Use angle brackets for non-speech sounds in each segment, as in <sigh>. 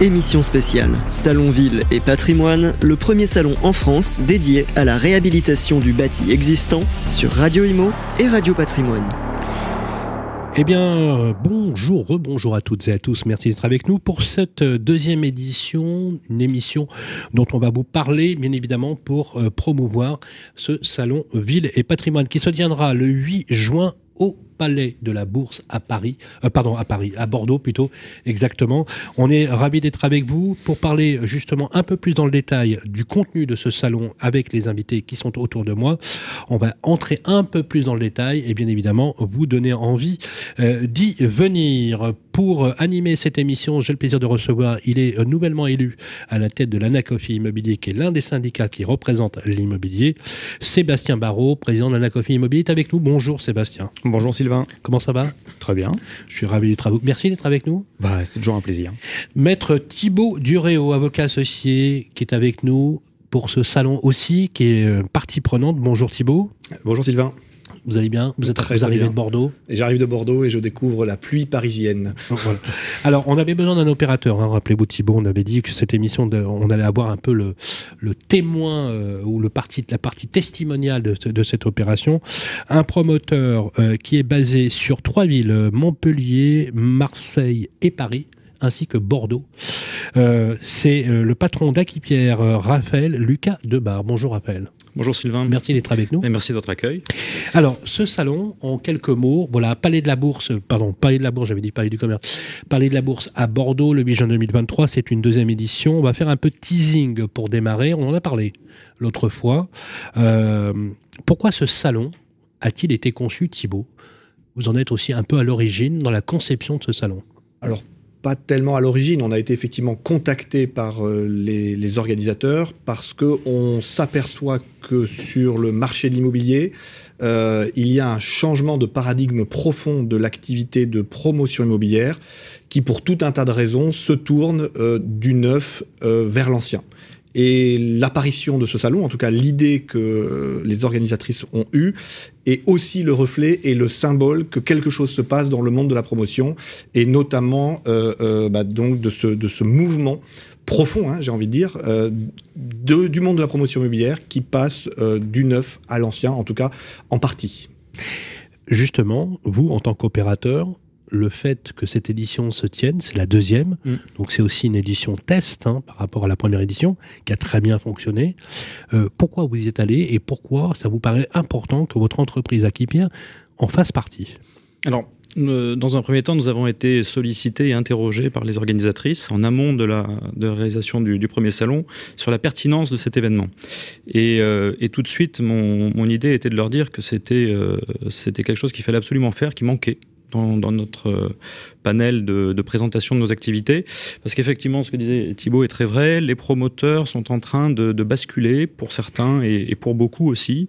Émission spéciale Salon Ville et Patrimoine, le premier salon en France dédié à la réhabilitation du bâti existant sur Radio Imo et Radio Patrimoine. Eh bien, bonjour, rebonjour à toutes et à tous. Merci d'être avec nous pour cette deuxième édition, une émission dont on va vous parler, bien évidemment, pour euh, promouvoir ce salon Ville et Patrimoine qui se tiendra le 8 juin au Palais de la Bourse à Paris, euh, pardon, à Paris, à Bordeaux plutôt, exactement. On est ravis d'être avec vous pour parler justement un peu plus dans le détail du contenu de ce salon avec les invités qui sont autour de moi. On va entrer un peu plus dans le détail et bien évidemment vous donner envie euh, d'y venir. Pour animer cette émission, j'ai le plaisir de recevoir, il est nouvellement élu à la tête de l'Anacofi Immobilier, qui est l'un des syndicats qui représente l'immobilier, Sébastien Barrault, président de l'Anacofi Immobilier, est avec nous. Bonjour Sébastien. Bonjour Sylvain. Comment ça va Très bien. Je suis ravi d'être avec vous. Merci d'être avec nous. Bah, c'est toujours un plaisir. Maître Thibault Duréo, avocat associé, qui est avec nous pour ce salon aussi, qui est euh, partie prenante. Bonjour Thibault. Bonjour Sylvain. Vous allez bien Vous êtes Très, vous arrivez bien. de Bordeaux J'arrive de Bordeaux et je découvre la pluie parisienne. Voilà. Alors, on avait besoin d'un opérateur. hein. Rappelez-vous, Thibault, on avait dit que cette émission, de- on allait avoir un peu le, le témoin euh, ou le parti, la partie testimoniale de, ce- de cette opération. Un promoteur euh, qui est basé sur trois villes Montpellier, Marseille et Paris ainsi que Bordeaux. Euh, C'est euh, le patron d'Aquipierre, euh, Raphaël Lucas Debar. Bonjour Raphaël. Bonjour Sylvain. Merci d'être avec nous. Et merci de votre accueil. Alors, ce salon, en quelques mots, voilà, Palais de la Bourse, pardon, Palais de la Bourse, j'avais dit Palais du Commerce, Palais de la Bourse à Bordeaux, le 8 juin 2023, c'est une deuxième édition. On va faire un peu de teasing pour démarrer, on en a parlé l'autre fois. Euh, pourquoi ce salon a-t-il été conçu, Thibault? Vous en êtes aussi un peu à l'origine dans la conception de ce salon. Alors, pas tellement à l'origine, on a été effectivement contacté par euh, les, organisateurs parce qu'on s'aperçoit que sur le marché de l'immobilier, euh, il y a un changement de paradigme profond de l'activité de promotion immobilière qui, pour tout un tas de raisons, se tourne euh, du neuf vers l'ancien. Et l'apparition de ce salon, en tout cas l'idée que euh, les organisatrices ont eue, est aussi le reflet et le symbole que quelque chose se passe dans le monde de la promotion, et notamment euh, euh, bah, donc de ce, de ce mouvement profond, hein, j'ai envie de dire, du monde de la promotion immobilière qui passe du neuf à l'ancien, en tout cas en partie. Justement, vous, en tant qu'opérateur, le fait que cette édition se tienne, c'est la deuxième, Mm. donc c'est aussi une édition test hein, par rapport à la première édition, qui a très bien fonctionné. Euh, pourquoi vous y êtes allé et pourquoi ça vous paraît important que votre entreprise Akipia en fasse partie? Alors, euh, dans un premier temps, nous avons été sollicités et interrogés par les organisatrices en amont de la, de la réalisation du, du premier salon sur la pertinence de cet événement. Et, euh, et tout de suite, mon, mon idée était de leur dire que c'était euh, c'était quelque chose qu'il fallait absolument faire, qui manquait. Dans, notre euh, panel de, présentation de nos activités. Parce qu'effectivement, ce que disait Thibault est très vrai, les promoteurs sont en train de, basculer, pour certains et, pour beaucoup aussi,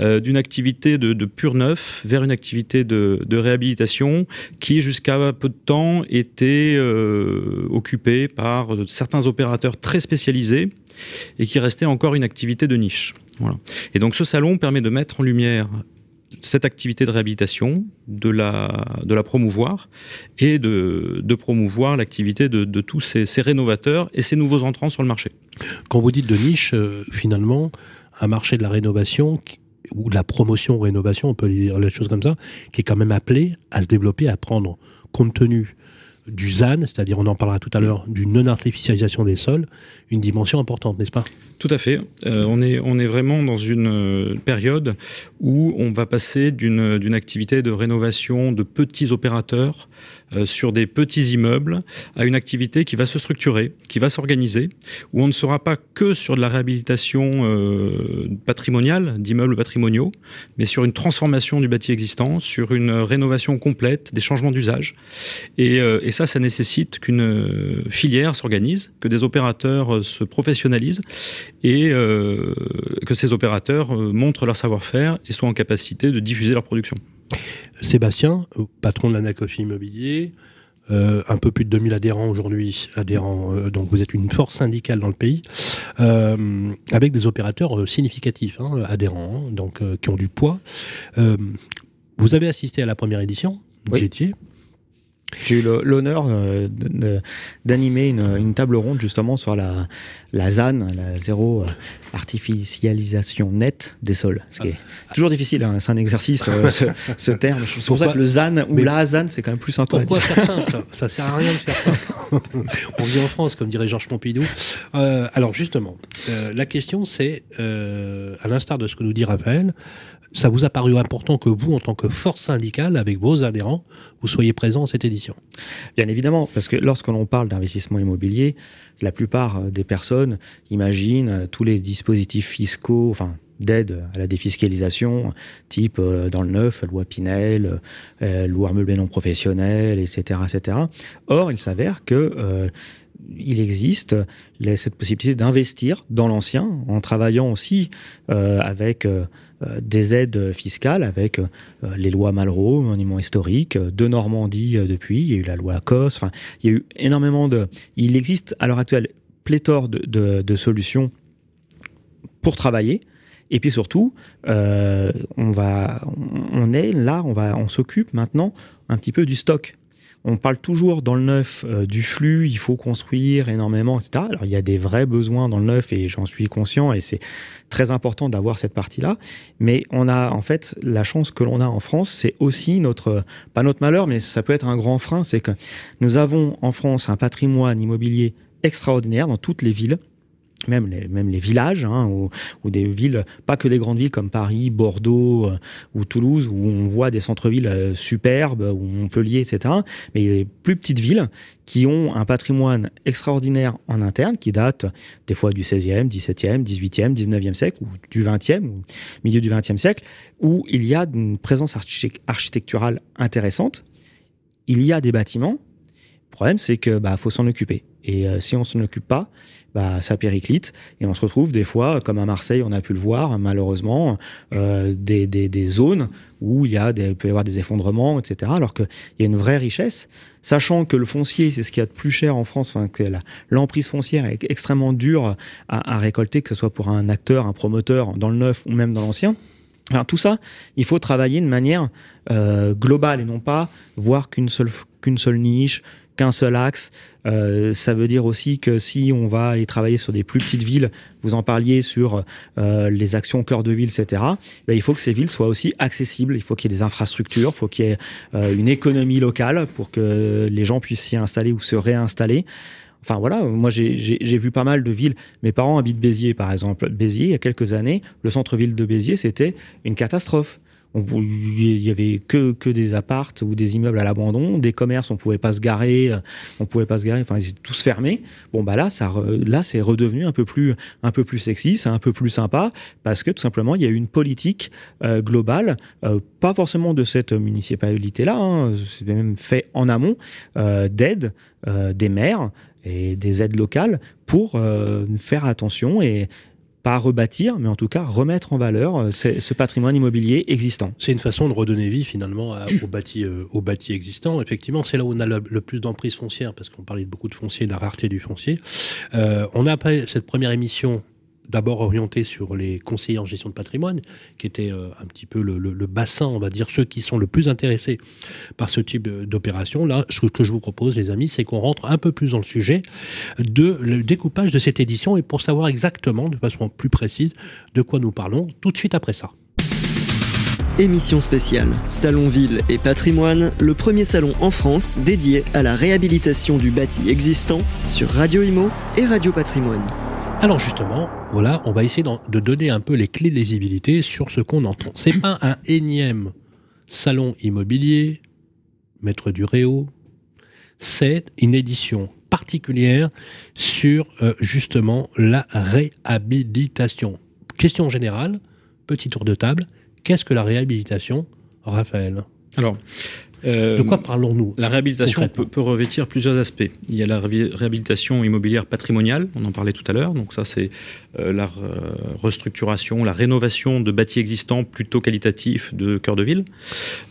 euh, d'une activité de, pur neuf vers une activité de, de réhabilitation qui, jusqu'à peu de temps, était euh, occupée par certains opérateurs très spécialisés et qui restait encore une activité de niche. Voilà. Et donc ce salon permet de mettre en lumière cette activité de réhabilitation, de la, de la promouvoir et de, de promouvoir l'activité de, de tous ces, rénovateurs et ces nouveaux entrants sur le marché. Quand vous dites de niche, euh, finalement, un marché de la rénovation ou de la promotion rénovation, on peut dire les choses comme ça, qui est quand même appelé à se développer, à prendre compte tenu du ZAN, c'est-à-dire on en parlera tout à l'heure, du non-artificialisation des sols, une dimension importante, n'est-ce pas? Tout à fait. Euh, on, est, on est vraiment dans une euh, période où on va passer d'une activité de rénovation de petits opérateurs euh, sur des petits immeubles à une activité qui va se structurer, qui va s'organiser, où on ne sera pas que sur de la réhabilitation patrimoniale, d'immeubles patrimoniaux, mais sur une transformation du bâti existant, sur une rénovation complète, des changements d'usage. Et ça, ça nécessite qu'une euh, filière s'organise, que des opérateurs euh, se professionnalisent et euh, que ces opérateurs montrent leur savoir-faire et soient en capacité de diffuser leur production. Sébastien, patron de l'Anacofi Immobilier, euh, un peu plus de 2000 adhérents aujourd'hui, adhérents, euh, donc vous êtes une force syndicale dans le pays, euh, avec des opérateurs euh, significatifs, hein, adhérents, hein, donc euh, qui ont du poids. Euh, vous avez assisté à la première édition, vous Oui. étiez. J'ai eu l'honneur euh, d'animer une, table ronde justement sur la, la ZAN, la zéro euh, artificialisation nette des sols. Ce qui est toujours difficile, hein, c'est un exercice, euh, ce, <laughs> terme. C'est pour ça que le ZAN ou la ZAN, c'est quand même plus sympa. Pourquoi faire simple? Ça sert à rien de faire simple. <laughs> On vit en France, comme dirait Georges Pompidou. alors justement, la question c'est, à l'instar de ce que nous dit Raphaël, ça vous a paru important que vous, en tant que force syndicale, avec vos adhérents, vous soyez présents à cette édition? Bien évidemment, parce que lorsque l'on parle d'investissement immobilier, la plupart euh, des personnes imaginent euh, tous les dispositifs fiscaux, enfin d'aide à la défiscalisation, type euh, dans le neuf, loi Pinel, loi meublé non professionnel, etc., etc. Or, il s'avère que il existe cette possibilité d'investir dans l'ancien en travaillant aussi avec euh, des aides fiscales avec euh, les lois Malraux, monument historique, euh, de Normandie depuis, il y a eu la loi COS, enfin, il y a eu énormément de... Il existe à l'heure actuelle pléthore de, solutions pour travailler. Et puis surtout, on va, on est là, on va, on s'occupe maintenant un petit peu du stock on parle toujours dans le neuf euh, du flux, il faut construire énormément, etc. Alors il y a des vrais besoins dans le neuf et j'en suis conscient et c'est très important d'avoir cette partie-là. Mais on a en fait la chance que l'on a en France, c'est aussi notre, pas notre malheur, mais ça peut être un grand frein, c'est que nous avons en France un patrimoine immobilier extraordinaire dans toutes les villes même les, villages, hein, ou, des villes, pas que des grandes villes comme Paris, Bordeaux euh, ou Toulouse, où on voit des centres-villes euh, superbes, ou Montpellier, etc. Mais il y a des plus petites villes qui ont un patrimoine extraordinaire en interne, qui date des fois du 16e, 17e, 18e, 19e siècle, ou du 20e, ou milieu du 20e siècle, où il y a une présence architecturale intéressante. Il y a des bâtiments. Le problème, c'est que bah, faut s'en occuper. Et euh, si on s'en occupe pas, bah, ça périclite et on se retrouve des fois, comme à Marseille, on a pu le voir malheureusement, euh, des, des, des, zones où il, y a peut y avoir des effondrements, etc. Alors qu'il y a une vraie richesse, sachant que le foncier, c'est ce qu'il y a de plus cher en France, enfin, que l'emprise foncière est extrêmement dure à, à récolter, que ce soit pour un acteur, un promoteur dans le neuf ou même dans l'ancien. Alors tout ça, il faut travailler de manière euh, globale et non pas voir qu'une seule qu'une seule niche, qu'un seul axe. Euh, ça veut dire aussi que si on va aller travailler sur des plus petites villes, vous en parliez sur euh, les actions cœur de ville, etc., ben, il faut que ces villes soient aussi accessibles. Il faut qu'il y ait des infrastructures, il faut qu'il y ait euh, une économie locale pour que les gens puissent s'y installer ou se réinstaller. Enfin voilà, moi j'ai vu pas mal de villes. Mes parents habitent Béziers, par exemple. Béziers, il y a quelques années, le centre-ville de Béziers, c'était une catastrophe il y avait que, que des appartes ou des immeubles à l'abandon, des commerces, on pouvait pas se garer, euh, on pouvait pas se garer, enfin ils étaient tous fermés. Bon bah là, ça, là c'est redevenu un peu plus, un peu plus sexy, c'est un peu plus sympa parce que tout simplement il y a eu une politique euh, globale, euh, pas forcément de cette municipalité là, hein, c'est même fait en amont d'aide des maires et des aides locales pour faire attention et pas rebâtir, mais en tout cas remettre en valeur euh, ce patrimoine immobilier existant. C'est une façon de redonner vie finalement au, bâti, euh, au bâti existant. Effectivement, c'est là où on a le, plus d'emprise foncière, parce qu'on parlait beaucoup de foncier, de la rareté du foncier. Euh, on a après cette première émission d'abord orienté sur les conseillers en gestion de patrimoine, qui étaient euh, un petit peu le, bassin, on va dire, ceux qui sont le plus intéressés par ce type d'opération. Là, ce que je vous propose, les amis, c'est qu'on rentre un peu plus dans le sujet de le découpage de cette édition et pour savoir exactement, de façon plus précise, de quoi nous parlons tout de suite après ça. Émission spéciale Salon Ville et Patrimoine, le premier salon en France dédié à la réhabilitation du bâti existant sur Radio Imo et Radio Patrimoine. Alors justement, voilà, on va essayer de donner un peu les clés de lisibilité sur ce qu'on entend. C'est pas un énième salon immobilier, maître du Réau, c'est une édition particulière sur euh, justement la réhabilitation. Question générale, petit tour de table, qu'est-ce que la réhabilitation, Raphaël? Alors, euh, de quoi parlons-nous La réhabilitation peut, revêtir plusieurs aspects. Il y a la réhabilitation immobilière patrimoniale, on en parlait tout à l'heure. Donc ça, c'est euh, la restructuration, la rénovation de bâtis existants plutôt qualitatifs de cœur de ville,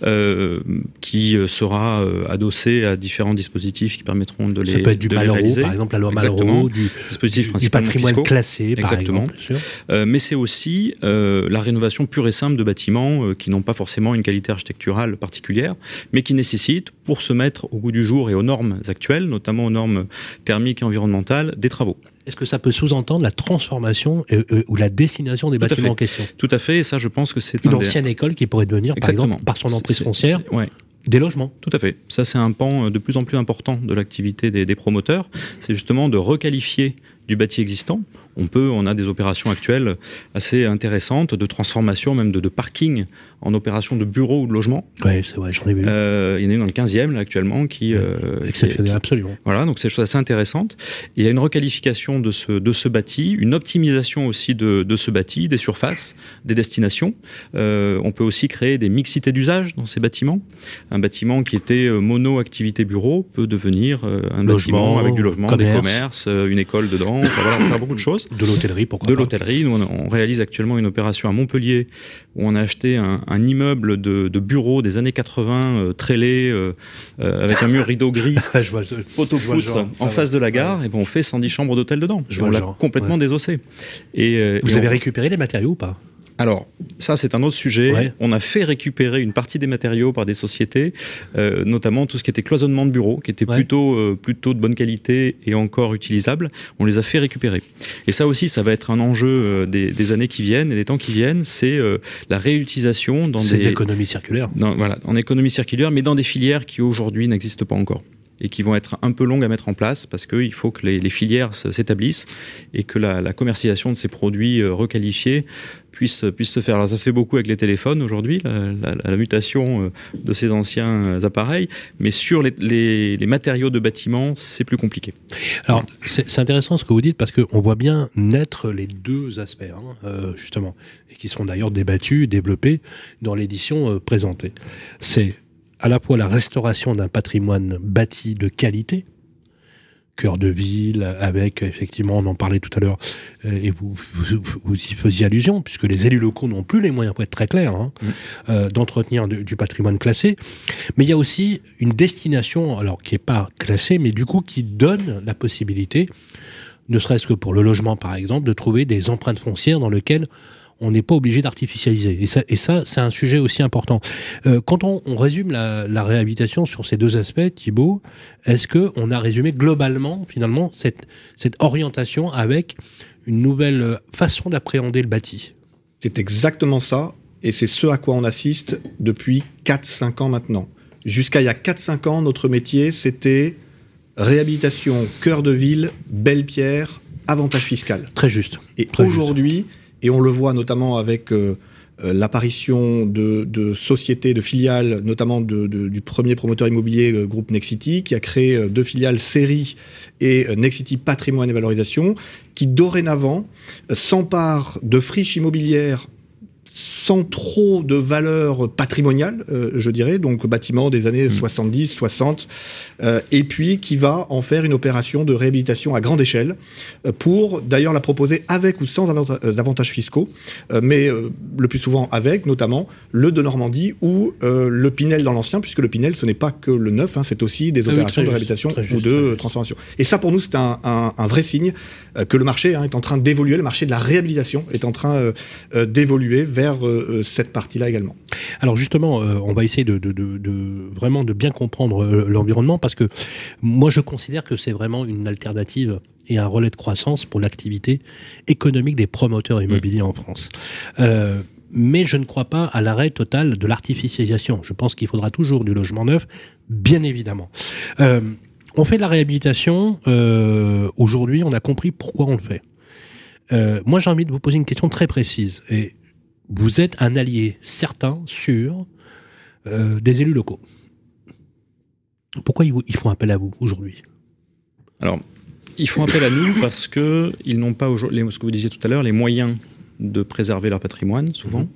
euh, qui sera adossé à différents dispositifs qui permettront de les Ça peut être du Malraux, par exemple la loi Malraux, du, dispositif du, patrimoine classé, par Exactement. exemple. mais c'est aussi la rénovation pure et simple de bâtiments qui n'ont pas forcément une qualité architecturale particulière, mais qui nécessite, pour se mettre au goût du jour et aux normes actuelles, notamment aux normes thermiques et environnementales, des travaux. Est-ce que ça peut sous-entendre la transformation ou la destination des bâtiments en question? Tout à fait, et ça je pense que c'est une ancienne école qui pourrait devenir, par exemple, par son emprise foncière, ouais. Des logements. Tout à fait. Ça, c'est un pan de plus en plus important de l'activité des, des, promoteurs. C'est justement de requalifier du bâti existant on peut, on a des opérations actuelles assez intéressantes de transformation, même de, de parking en opération de bureau ou de logement. Oui, c'est vrai, j'en ai vu. Euh, il y en a une dans le 15e là, actuellement qui. Euh, Exceptionnel, absolument. Voilà, donc c'est chose assez intéressante. Il y a une requalification de ce, de ce bâti, une optimisation aussi de, de ce bâti, des surfaces, des destinations. Euh, on peut aussi créer des mixités d'usage dans ces bâtiments. Un bâtiment qui était euh, mono-activité bureau peut devenir euh, un bâtiment avec du logement, commerce. des commerces, une école dedans. Enfin, voilà, on peut faire beaucoup de choses. De l'hôtellerie, pourquoi De l'hôtellerie. Nous, on, réalise actuellement une opération à Montpellier où on a acheté un, un immeuble de, de, bureaux des années 80, euh, euh, euh, avec un mur rideau gris, <laughs> photo poutre, en face de la gare. Et ben, on fait 110 chambres d'hôtel dedans. Je on l'a complètement ouais. désossé. Et, Vous et avez on... récupéré les matériaux ou pas? Alors, ça, c'est un autre sujet. Ouais. On a fait récupérer une partie des matériaux par des sociétés, euh, notamment tout ce qui était cloisonnement de bureaux, qui était Ouais. plutôt, euh, plutôt de bonne qualité et encore utilisable. On les a fait récupérer. Et ça aussi, ça va être un enjeu euh, des, des années qui viennent et des temps qui viennent. C'est la réutilisation dans C'est des. l'économie circulaire. dans- voilà, en économie circulaire, mais dans des filières qui aujourd'hui n'existent pas encore et qui vont être un peu longues à mettre en place parce qu'il faut que les, filières s'établissent et que la, commercialisation de ces produits euh, requalifiés puisse, puisse se faire. Alors ça se fait beaucoup avec les téléphones aujourd'hui, la, mutation euh, de ces anciens euh, appareils, mais sur les, matériaux de bâtiment, c'est plus compliqué. Alors, c'est intéressant ce que vous dites parce qu'on voit bien naître les deux aspects, hein, justement, et qui seront d'ailleurs débattus, développés dans l'édition présentée. C'est à la fois la restauration d'un patrimoine bâti de qualité, cœur de ville, avec, effectivement, on en parlait tout à l'heure, euh, et vous, vous, vous y faisiez allusion, puisque les élus locaux n'ont plus les moyens, pour être très clair, hein, euh, d'entretenir de- du patrimoine classé. Mais il y a aussi une destination, alors qui n'est pas classée, mais du coup qui donne la possibilité, ne serait-ce que pour le logement par exemple, de trouver des empreintes foncières dans lesquelles on n'est pas obligé d'artificialiser. Et ça, et ça c'est un sujet aussi important. Euh, quand on, on résume la, la réhabilitation sur ces deux aspects, Thibault, est-ce que on a résumé globalement, finalement, cette, cette orientation avec une nouvelle euh, façon d'appréhender le bâti? C'est exactement ça, et c'est ce à quoi on assiste depuis 4-5 ans maintenant. Jusqu'à il y a 4-5 ans, notre métier, c'était réhabilitation, cœur de ville, belle pierre, avantage fiscal. Très juste. Et aujourd'hui, et on le voit notamment avec euh, euh, l'apparition de, sociétés, de filiales, notamment du premier promoteur immobilier, euh, groupe Nexity, qui a créé deux filiales Série et Nexity Patrimoine et Valorisation, qui dorénavant s'emparent de friches immobilières sans trop de valeur patrimoniale, euh, je dirais, donc bâtiment des années 70, 60, euh, et puis qui va en faire une opération de réhabilitation à grande échelle, euh, pour d'ailleurs la proposer avec ou sans euh, avantages fiscaux, mais le plus souvent avec, notamment le de Normandie ou le Pinel dans l'ancien, puisque le Pinel, ce n'est pas que le neuf, hein, c'est aussi des Ah oui, opérations de réhabilitation ou juste, de transformation. Et ça, pour nous, c'est un, un- un vrai signe que le marché hein, est en train d'évoluer, le marché de la réhabilitation est en train d'évoluer vers euh, euh, cette partie-là également. Alors justement, euh, on va essayer de, de- de- de- vraiment de bien comprendre l'environnement parce que moi je considère que c'est vraiment une alternative et un relais de croissance pour l'activité économique des promoteurs immobiliers en France. Euh, mais je ne crois pas à l'arrêt total de l'artificialisation. Je pense qu'il faudra toujours du logement neuf, bien évidemment. Euh, on fait de la réhabilitation. euh, Aujourd'hui, on a compris pourquoi on le fait. Moi, j'ai envie de vous poser une question très précise. Et vous êtes un allié certain, sûr, euh, des élus locaux. Pourquoi ils, font appel à vous aujourd'hui? Alors, ils font appel à nous <coughs> parce que ils n'ont pas, aujourd'hui- les- ce que vous disiez tout à l'heure, les moyens de préserver leur patrimoine, souvent.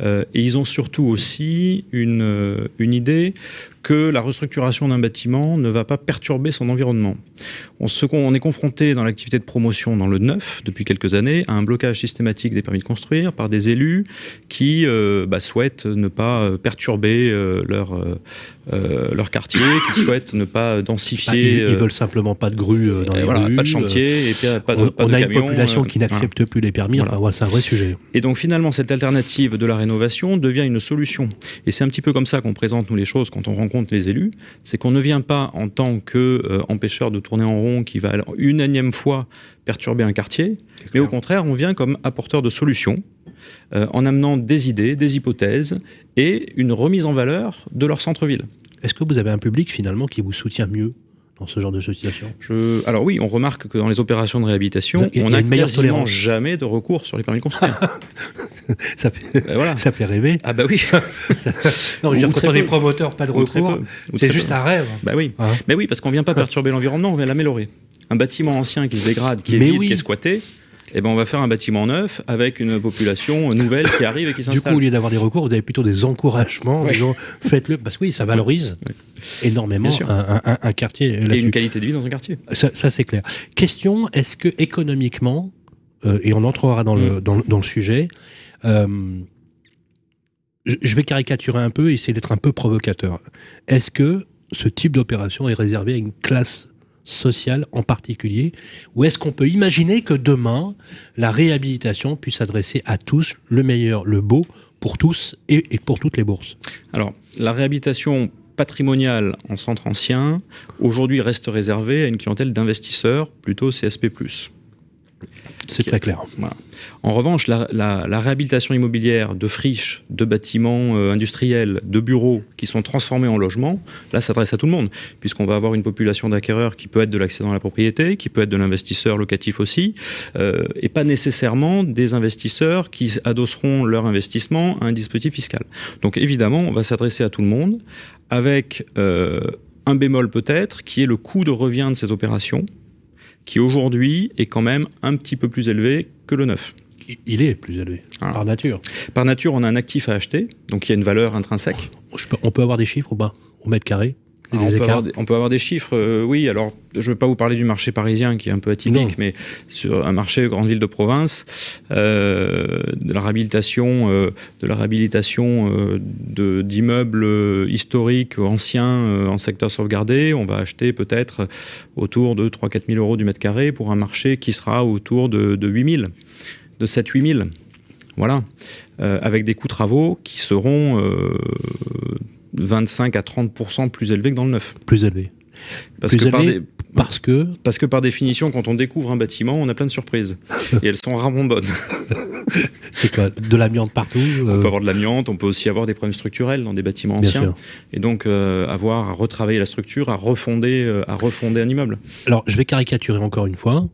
Euh, et ils ont surtout aussi une, euh, une idée que la restructuration d'un bâtiment ne va pas perturber son environnement. On, on est confronté dans l'activité de promotion dans le neuf depuis quelques années à un blocage systématique des permis de construire par des élus qui euh, bah, souhaitent ne pas euh, perturber euh, leur, leur quartier, qui <coughs> souhaitent ne pas densifier. Ah, ils, veulent simplement pas de grue dans les voilà, rues. Pas de chantier et pas de, on, on a une population qui n'accepte plus les permis. Voilà. Enfin, c'est un vrai sujet. Et donc finalement, cette alternative de la rénovation devient une solution. Et c'est un petit peu comme ça qu'on présente nous les choses quand on rencontre les élus. C'est qu'on ne vient pas en tant que empêcheur de tourner en rond qui va une énième fois perturber un quartier, mais au contraire, on vient comme apporteur de solutions, euh, en amenant des idées, des hypothèses et une remise en valeur de leur centre-ville. Est-ce que vous avez un public finalement qui vous soutient mieux? Dans ce genre de situation? Je... Alors oui, on remarque que dans les opérations de réhabilitation, a on n'a quasiment tolérance. jamais de recours sur les permis de construire. <laughs> ça, fait, Ben voilà. ça fait rêver. Ah bah oui, <laughs> Ça- Non, je dire, quand on est promoteur, pas de recours, c'est juste peu. un rêve. bah oui. Hein Mais oui, parce qu'on vient pas perturber l'environnement, on vient l'améliorer. Un bâtiment ancien qui se dégrade, qui est Mais vide, oui. qui est squatté, eh ben on va faire un bâtiment neuf avec une population nouvelle qui arrive et qui <laughs> Du coup, s'installe. au lieu d'avoir des recours, vous avez plutôt des encouragements en Oui. disant faites-le. Parce que oui, ça valorise énormément un, un- un quartier et là-dessus. une qualité de vie dans un quartier. Ça, ça, c'est clair. Question est-ce que économiquement, euh, et on entrera dans, Mm. le, dans, le- dans le sujet, euh, je, je vais caricaturer un peu, essayer d'être un peu provocateur. Est-ce que ce type d'opération est réservé à une classe sociale en particulier Ou est-ce qu'on peut imaginer que demain, la réhabilitation puisse s'adresser à tous, le meilleur, le beau, pour tous et, pour toutes les bourses? Alors, la réhabilitation patrimoniale en centre ancien, aujourd'hui reste réservée à une clientèle d'investisseurs, plutôt CSP+. C'est très clair. Voilà. En revanche, la, la- la réhabilitation immobilière de friches, de bâtiments euh, industriels, de bureaux qui sont transformés en logements, là, ça s'adresse à tout le monde, puisqu'on va avoir une population d'acquéreurs qui peut être de l'accédant à la propriété, qui peut être de l'investisseur locatif aussi, euh, et pas nécessairement des investisseurs qui adosseront leur investissement à un dispositif fiscal. Donc évidemment, on va s'adresser à tout le monde, avec euh, un bémol peut-être, qui est le coût de revient de ces opérations, qui aujourd'hui est quand même un petit peu plus élevé que le neuf. Il- est plus élevé, Voilà. par nature. Par nature, on a un actif à acheter, donc il y a une valeur intrinsèque. On peut avoir des chiffres ou pas Au mètre carré? Alors, des on, peut avoir des, on peut avoir des chiffres, euh, oui. Alors, je ne veux pas vous parler du marché parisien qui est un peu atypique, Non. mais sur un marché grande ville de province, euh, de la réhabilitation, euh, de la réhabilitation de- d'immeubles historiques anciens en secteur sauvegardé, on va acheter peut-être autour de 3-4 000 euros du mètre carré pour un marché qui sera autour de, de 8 000, de 7-8 000. Voilà, Euh, avec des coûts travaux qui seront euh, 25 à 30% plus élevés que dans le neuf. Plus élevé. Parce Plus que, par élevé dé- Parce que parce que par définition, quand on découvre un bâtiment, on a plein de surprises. <laughs> Et elles sont rarement bonnes. <laughs> c'est quoi De l'amiante partout On euh, peut avoir de l'amiante, on peut aussi avoir des problèmes structurels dans des bâtiments Bien anciens. sûr. Et donc euh, avoir à retravailler la structure, à refonder, euh, à refonder un immeuble. Alors, je vais caricaturer encore une fois.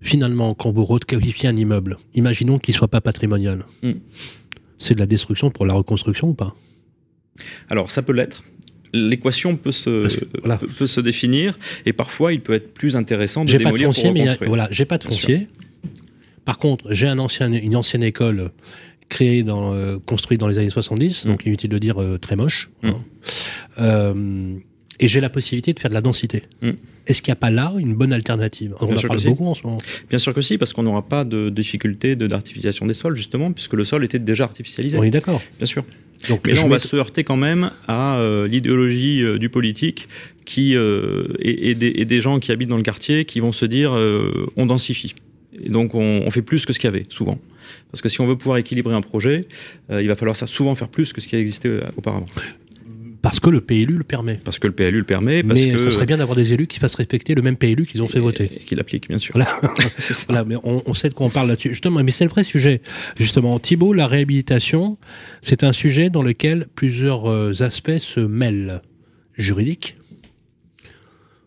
Finalement, quand vous requalifiez un immeuble, imaginons qu'il soit pas patrimonial. Hmm. C'est de la destruction pour la reconstruction ou pas? Alors ça peut l'être. L'équation peut se, Parce que, voilà. peut, peut se définir et parfois il peut être plus intéressant de pas démolir foncier, pour mais a- voilà, j'ai pas de foncier. Par contre, j'ai un ancien, une ancienne école créée dans, euh, construite dans les années 70, Mm. donc inutile de dire euh, très moche. Mm. hein. Euh, et j'ai la possibilité de faire de la densité. Mm. Est-ce qu'il n'y a pas là une bonne alternative? On Bien en sûr parle que si. beaucoup en ce moment. Bien sûr que si, parce qu'on n'aura pas de difficulté de- d'artificialisation des sols, justement, puisque le sol était déjà artificialisé. On est d'accord. Bien sûr. Donc, Mais là, on va se heurter quand même à euh, l'idéologie euh, du politique qui, euh, et, et des, et des gens qui habitent dans le quartier qui vont se dire euh, on densifie. Et donc on, on fait plus que ce qu'il y avait, souvent. Parce que si on veut pouvoir équilibrer un projet, il va falloir ça souvent faire plus que ce qui a existé auparavant. Parce que le PLU le permet. Parce que le PLU le permet, parce Mais que ça serait bien d'avoir des élus qui fassent respecter le même PLU qu'ils ont fait voter. et qu'il applique, bien sûr. Voilà. <laughs> C'est ça. Voilà, mais on, on sait de quoi on parle là-dessus. Justement, mais c'est le vrai sujet. Justement, Thibault, la réhabilitation, c'est un sujet dans lequel plusieurs euh, aspects se mêlent. Juridique,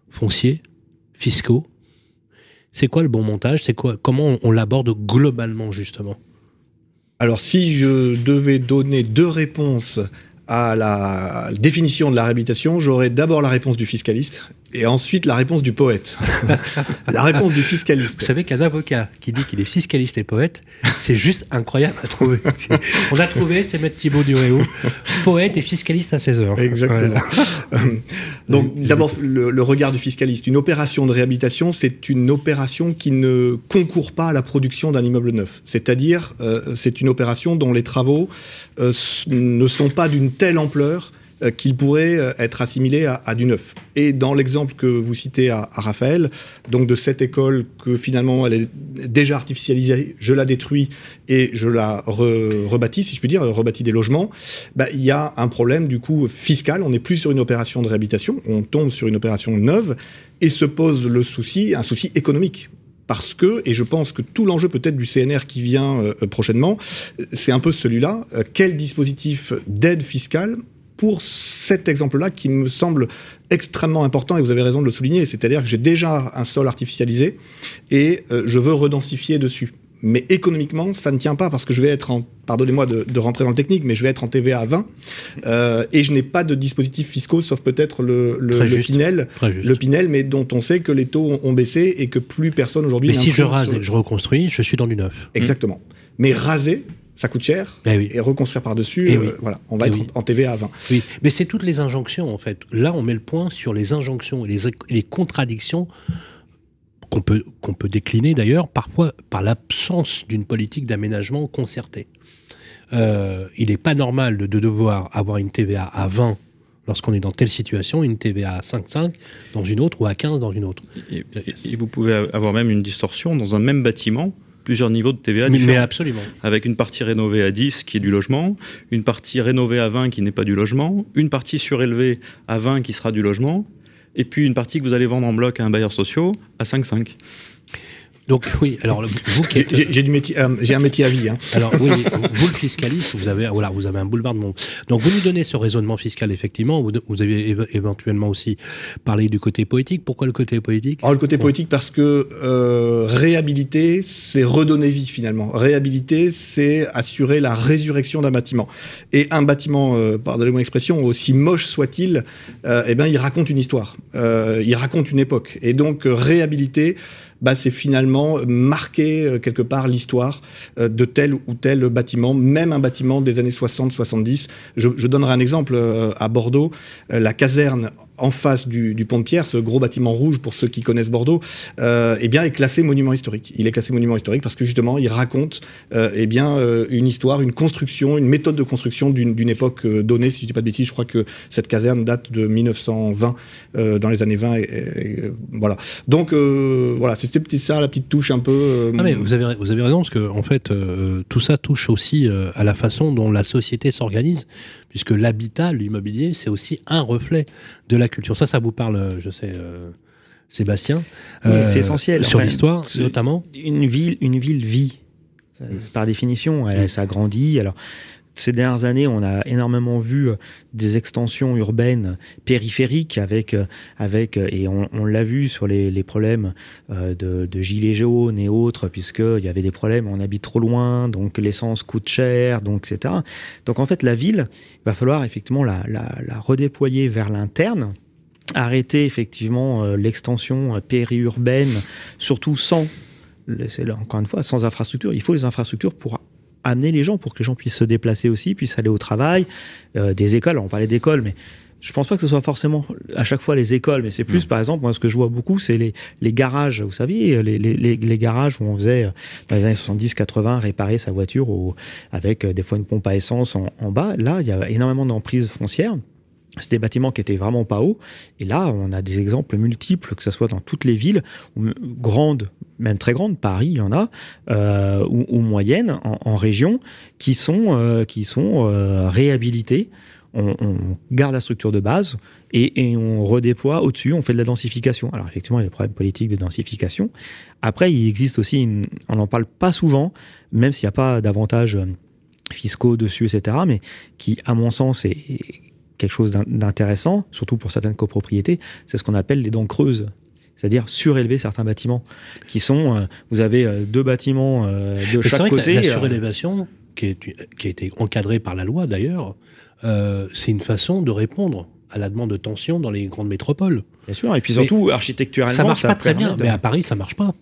foncier, fiscaux. C'est quoi le bon montage? C'est quoi Comment on, on l'aborde globalement, justement? Alors, si je devais donner deux réponses à la définition de la réhabilitation, j'aurais d'abord la réponse du fiscaliste Et ensuite, la réponse du poète. <laughs> la réponse du fiscaliste. Vous savez qu'un avocat qui dit qu'il est fiscaliste et poète, c'est juste incroyable à trouver. On l'a trouvé, c'est Maître Thibault du Réau, poète et fiscaliste à 16h. Exactement. <laughs> Donc, d'abord, le, regard du fiscaliste. Une opération de réhabilitation, c'est une opération qui ne concourt pas à la production d'un immeuble neuf. C'est-à-dire, euh, c'est une opération dont les travaux euh, ne sont pas d'une telle ampleur qu'il pourrait euh, être assimilé à, du neuf. Et dans l'exemple que vous citez à, Raphaël, donc de cette école que finalement elle est déjà artificialisée, je la détruis et je la rebâtis, si je puis dire, rebâtis des logements, bah, il y a un problème du coup fiscal. On n'est plus sur une opération de réhabilitation, on tombe sur une opération neuve et se pose le souci, un souci économique parce que, et je pense que tout l'enjeu peut-être du CNR qui vient euh, prochainement, c'est un peu celui-là, quel dispositif d'aide fiscale pour cet exemple-là qui me semble extrêmement important, et vous avez raison de le souligner, c'est-à-dire que j'ai déjà un sol artificialisé et euh, je veux redensifier dessus. Mais économiquement, ça ne tient pas parce que je vais être en, pardonnez-moi de, rentrer dans le technique, mais je vais être en TVA à 20 euh, et je n'ai pas de dispositifs fiscaux sauf peut-être le, le, Pinel, le Pinel, mais dont on sait que les taux ont, baissé et que plus personne aujourd'hui. Mais si je rase et je reconstruis, je suis dans du neuf. Exactement. Mais raser, ça coûte cher. Eh et reconstruire par-dessus, eh euh, voilà, on va eh être en TVA à 20. Oui, mais c'est toutes les injonctions, en fait. Là, on met le point sur les injonctions et les, les contradictions qu'on peut, qu'on peut décliner d'ailleurs parfois par l'absence d'une politique d'aménagement concertée. Euh, il n'est pas normal de, devoir avoir une TVA à 20 lorsqu'on est dans telle situation, une TVA à 5,5 dans une autre ou à 15 dans une autre. et vous pouvez avoir même une distorsion dans un même bâtiment plusieurs niveaux de TVA différents. Mais absolument. Avec une partie rénovée à 10 qui est du logement, une partie rénovée à 20 qui n'est pas du logement, une partie surélevée à 20 qui sera du logement, et puis une partie que vous allez vendre en bloc à un bailleur social à 5,5. Donc oui, alors vous qui j'ai, métier, euh, j'ai un métier à vie. Hein. Alors oui, vous le fiscaliste, vous avez voilà, vous avez un boulevard de monde. Donc vous nous donnez ce raisonnement fiscal effectivement. Vous, vous avez éventuellement aussi parlé du côté poétique. Pourquoi le côté poétique Alors le côté poétique parce que euh, réhabiliter, c'est redonner vie finalement. Réhabiliter, c'est assurer la résurrection d'un bâtiment. Et un bâtiment, euh, pardonnez-moi l'expression, aussi moche soit-il, euh, eh bien il raconte une histoire. Il raconte une époque. Et donc réhabiliter bah, c'est finalement marquer euh, quelque part l'histoire euh, de tel ou tel bâtiment, même un bâtiment des années 60-70. Je, je, donnerai un exemple euh, à Bordeaux, la caserne en face du, pont de Pierre, ce gros bâtiment rouge pour ceux qui connaissent Bordeaux, euh, eh bien est classé monument historique. Il est classé monument historique parce que justement il raconte euh, eh bien euh, une histoire, une construction, une méthode de construction d'une époque donnée. Si je dis pas de bêtises, je crois que cette caserne date de 1920, dans les années 20. Et, voilà. Donc voilà, c'était ça la petite touche un peu. Ah mais vous avez vous avez raison parce que en fait tout ça touche aussi à la façon dont la société s'organise puisque l'habitat, l'immobilier, c'est aussi un reflet de la culture. Ça, ça vous parle, je sais. Euh, Sébastien, c'est euh, essentiel sur l'histoire notamment. Une ville, une ville vit par définition, elle, s'agrandit. Alors ces dernières années, on a énormément vu euh, des extensions urbaines périphériques avec, euh, avec euh, et on, l'a vu sur les, problèmes de, de, gilets jaunes et autres, puisqu'il y avait des problèmes, on habite trop loin, donc l'essence coûte cher, donc etc. Donc en fait, la ville, il va falloir effectivement la redéployer vers l'interne, arrêter effectivement l'extension périurbaine, surtout sans, encore une fois, sans infrastructure. Il faut les infrastructures pour amener les gens pour que les gens puissent se déplacer aussi, puissent aller au travail, euh, des écoles. On parlait d'écoles, mais je pense pas que ce soit forcément à chaque fois les écoles, mais c'est plus, par exemple, moi, ce que je vois beaucoup, c'est les, les garages. Vous savez, les, les, les, garages où on faisait, euh, dans les années 70-80, réparer sa voiture au, avec euh, des fois une pompe à essence en, en bas. Là, il y a énormément d'emprises foncières. C'est des bâtiments qui étaient vraiment pas hauts. Et là, on a des exemples multiples, que ce soit dans toutes les villes, grandes, même très grandes, Paris, il y en a, euh, ou, moyennes, en, région, qui sont, euh, qui sont euh, réhabilitées. On, garde la structure de base et, on redéploie au-dessus, on fait de la densification. Alors effectivement, il y a des problèmes politiques de densification. Après, il existe aussi, on n'en parle pas souvent, même s'il n'y a pas d'avantages fiscaux dessus, etc., mais qui, à mon sens, est quelque chose d'intéressant, surtout pour certaines copropriétés, c'est ce qu'on appelle les dents creuses c'est-à-dire surélever certains bâtiments qui sont euh, vous avez euh, deux bâtiments euh, de chaque côté la, surélévation qui, est, qui a été encadrée par la loi d'ailleurs c'est une façon de répondre à la demande de tension dans les grandes métropoles. Bien sûr, et puis surtout, architecturalement, ça marche pas très bien. Mais à Paris, ça marche pas.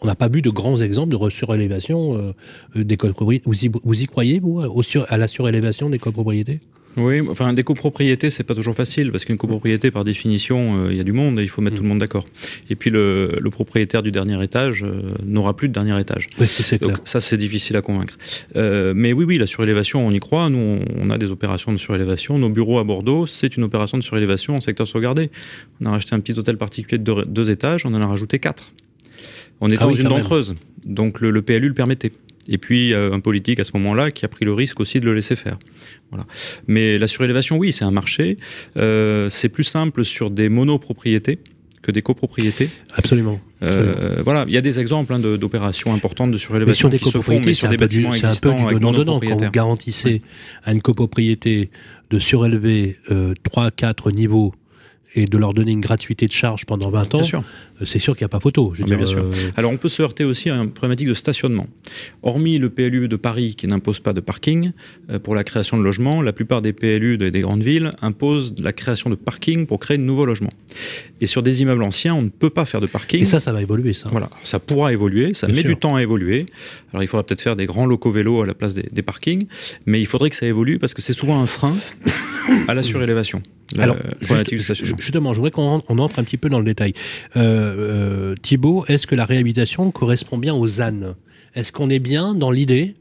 On n'a pas vu de grands exemples de surélévation euh, euh, des copropriétés. Vous y, vous y croyez, vous, à la surélévation des copropriétés? Oui, enfin des copropriétés, c'est pas toujours facile parce qu'une copropriété, par définition, euh, il y a du monde et il faut mettre mm. tout le monde d'accord. Et puis le, le, propriétaire du dernier étage euh, n'aura plus de dernier étage. Oui, c'est clair. ça, c'est difficile à convaincre. Euh, mais oui, oui, la surélévation, on y croit. Nous, on, a des opérations de surélévation. Nos bureaux à Bordeaux, c'est une opération de surélévation en secteur sauvegardé. On a racheté un petit hôtel particulier de deux, étages, on en a rajouté quatre. On est ah dans une dent creuse, donc le, le PLU le permettait. Et puis un politique à ce moment-là qui a pris le risque aussi de le laisser faire. Voilà. Mais la surélévation, oui, c'est un marché. Euh, c'est plus simple sur des monopropriétés que des copropriétés. Absolument. Euh, voilà, il y a des exemples hein, d'opérations importantes de surélévation qui se font, mais sur des bâtiments du, existants un peu du donnant Quand vous garantissez à une copropriété de surélever euh, 3-4 niveaux et de leur donner une gratuité de charge pendant 20 ans, c'est sûr qu'il n'y a pas photo. Je bien sûr. Euh, Alors on peut se heurter aussi à une problématique de stationnement. Hormis le PLU de Paris qui n'impose pas de parking euh, pour la création de logements, la plupart des PLU des grandes villes imposent la création de parking pour créer de nouveaux logements. Et sur des immeubles anciens, on ne peut pas faire de parking. Et ça, ça va évoluer, ça. Voilà, ça pourra évoluer, ça met du temps à évoluer. Alors il faudra peut-être faire des grands locaux vélos à la place des, des parkings, mais il faudrait que ça évolue parce que c'est souvent un frein à la surélévation. Alors, justement, je voudrais qu'on entre un petit peu dans le détail. Euh, euh, Thibault, est-ce que la réhabilitation correspond bien aux ZAN Est-ce qu'on est bien dans l'idée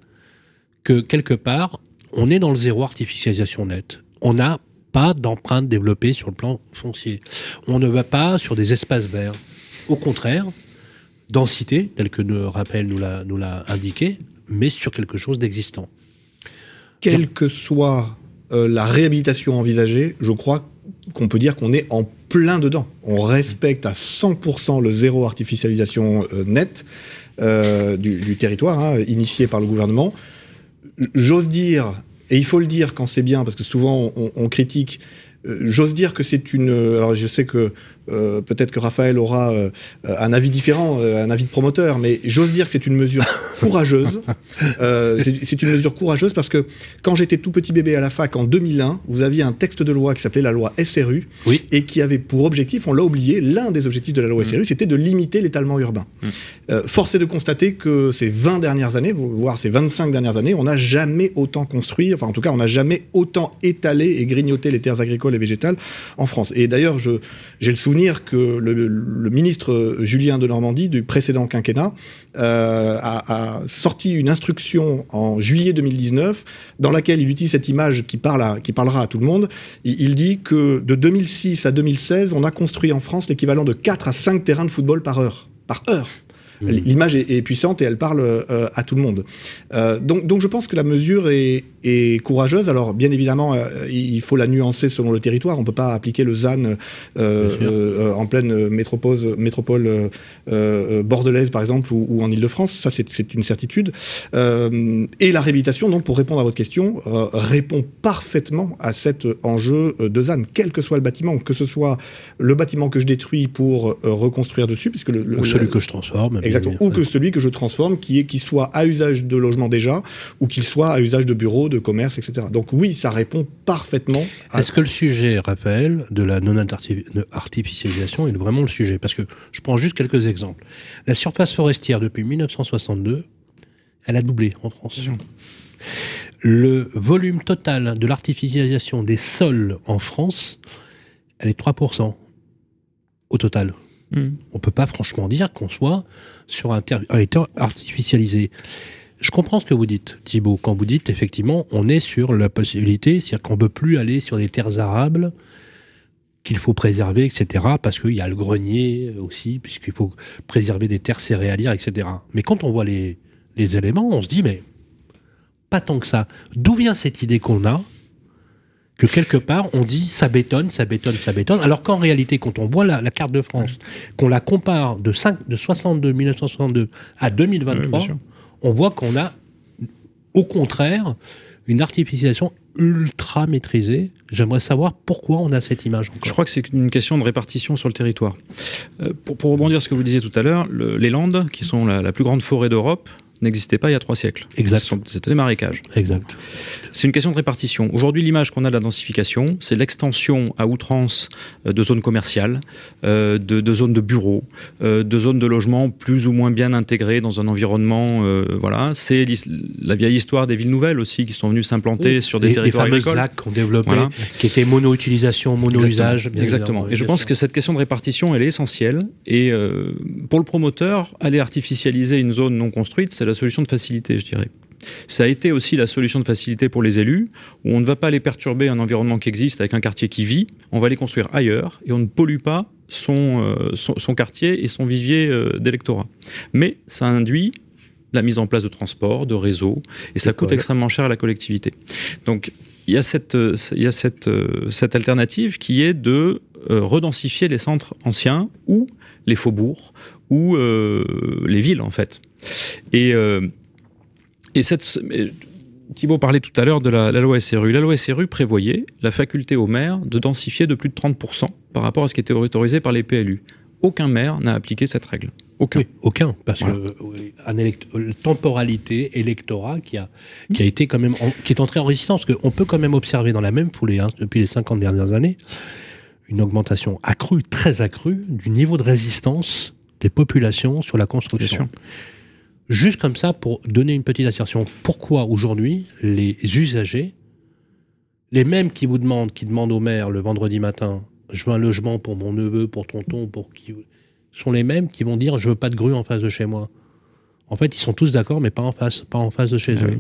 que quelque part, on est dans le zéro artificialisation nette? On n'a pas d'empreinte développée sur le plan foncier. On ne va pas sur des espaces verts. Au contraire, densité, telle que le rappel nous l'a indiqué, mais sur quelque chose d'existant. Quelle que soit euh, la réhabilitation envisagée, je crois qu'on peut dire qu'on est en plein dedans. On respecte à 100% le zéro artificialisation euh, net euh, du, territoire, hein, initié par le gouvernement. J'ose dire, et il faut le dire quand c'est bien, parce que souvent on critique, j'ose dire que c'est une... Alors je sais que euh, peut-être que Raphaël aura euh, un avis différent, euh, un avis de promoteur, mais j'ose dire que c'est une mesure <laughs> courageuse. c'est une mesure courageuse parce que quand j'étais tout petit bébé à la fac en 2001, vous aviez un texte de loi qui s'appelait la loi SRU et qui avait pour objectif, on l'a oublié, l'un des objectifs de la loi SRU, mmh. c'était de limiter l'étalement urbain. Mmh. force est de constater que ces 20 dernières années, voire ces 25 dernières années, on n'a jamais autant construit, enfin en tout cas, on n'a jamais autant étalé et grignoté les terres agricoles et végétales en France. Et d'ailleurs, j'ai le souvenir que le, ministre Julien de Normandie du précédent quinquennat euh, a, sorti une instruction en juillet 2019 dans laquelle il utilise cette image qui, parle qui parlera à tout le monde. Il, il, dit que de 2006 à 2016, on a construit en France l'équivalent de 4 à 5 terrains de football par heure. Par heure. Mmh. L'image est, puissante et elle parle euh, à tout le monde. Euh, donc, donc je pense que la mesure est, est courageuse. Alors bien évidemment, euh, il faut la nuancer selon le territoire. On ne peut pas appliquer le ZAN en pleine métropole, métropole bordelaise par exemple ou, en Ile-de-France. Ça c'est une certitude. et la réhabilitation, donc pour répondre à votre question, répond parfaitement à cet enjeu de ZAN, quel que soit le bâtiment, que ce soit le bâtiment que je détruis pour reconstruire dessus, puisque le, ou celui que je transforme. Exactement. Ou que celui que je transforme, qui, est, qui soit à usage de logement déjà, ou qu'il soit à usage de bureau, de commerce, etc. Donc oui, ça répond parfaitement. À... Est-ce que le sujet, Raphaël, de la non-artificialisation est vraiment le sujet? Parce que je prends juste quelques exemples. La surface forestière, depuis 1962, elle a doublé en France. Le volume total de l'artificialisation des sols en France, elle est 3% au total. Hmm. On ne peut pas franchement dire qu'on soit sur un territoire artificialisé. Je comprends ce que vous dites, Thibault, quand vous dites effectivement on est sur la possibilité, c'est-à-dire qu'on ne peut plus aller sur des terres arables qu'il faut préserver, etc., parce qu'il y a le grenier aussi, puisqu'il faut préserver des terres céréalières, etc. Mais quand on voit les, les éléments, on se dit, mais pas tant que ça. D'où vient cette idée qu'on a que quelque part, on dit ça bétonne, ça bétonne, ça bétonne, alors qu'en réalité, quand on voit la, carte de France, qu'on la compare de, 5, de 62, 1962 à 2023, on voit qu'on a, au contraire, une artificialisation ultra maîtrisée. J'aimerais savoir pourquoi on a cette image Je crois que c'est une question de répartition sur le territoire. Euh, pour, rebondir sur ce que vous disiez tout à l'heure, les Landes, qui sont la, plus grande forêt d'Europe, n'existait pas il y a trois siècles. Exact. C'était des marécages. Exact. C'est une question de répartition. Aujourd'hui, l'image qu'on a de la densification, c'est l'extension à outrance euh, de zones commerciales, euh, de, de zones de bureaux, euh, de zones de logement plus ou moins bien intégrées dans un environnement. euh, voilà, c'est la vieille histoire des villes nouvelles aussi qui sont venues s'implanter sur des les, les territoires fameuses agricoles. ZAC qu'on développait, Voilà. qui étaient mono-utilisation, mono-usage. Exactement. Et je pense que cette question de répartition, elle est essentielle. Et pour le promoteur, aller artificialiser une zone non construite, c'est la solution de facilité, je dirais. Ça a été aussi la solution de facilité pour les élus, où on ne va pas les perturber un environnement qui existe avec un quartier qui vit, on va les construire ailleurs et on ne pollue pas son, euh, son, son quartier et son vivier euh, d'électorat. Mais ça induit la mise en place de transports, de réseaux, et ça coûte extrêmement cher à la collectivité. Donc il y a cette, euh, il y a cette, euh, cette alternative qui est de redensifier les centres anciens ou les faubourgs ou euh, les villes en fait. Et, euh, et cette, Thibault parlait tout à l'heure de la, la loi SRU. La loi SRU prévoyait la faculté au maire de densifier de plus de 30% par rapport à ce qui était autorisé par les PLU. Aucun maire n'a appliqué cette règle. Aucun. Oui, aucun, parce Voilà. que euh, oui, un élect- temporalité, électorat qui a, qui a été quand même, en- qui est entré en résistance, qu'on peut quand même observer dans la même foulée, hein, depuis les 50 dernières années, une augmentation accrue, très accrue, du niveau de résistance des populations sur la construction. Juste comme ça, pour donner une petite assertion, pourquoi aujourd'hui les usagers, les mêmes qui vous demandent, qui demandent au maire le vendredi matin, je veux un logement pour mon neveu, pour tonton, pour qui, sont les mêmes qui vont dire je veux pas de grue en face de chez moi. En fait, ils sont tous d'accord, mais pas en face, pas en face de chez Ah eux. oui.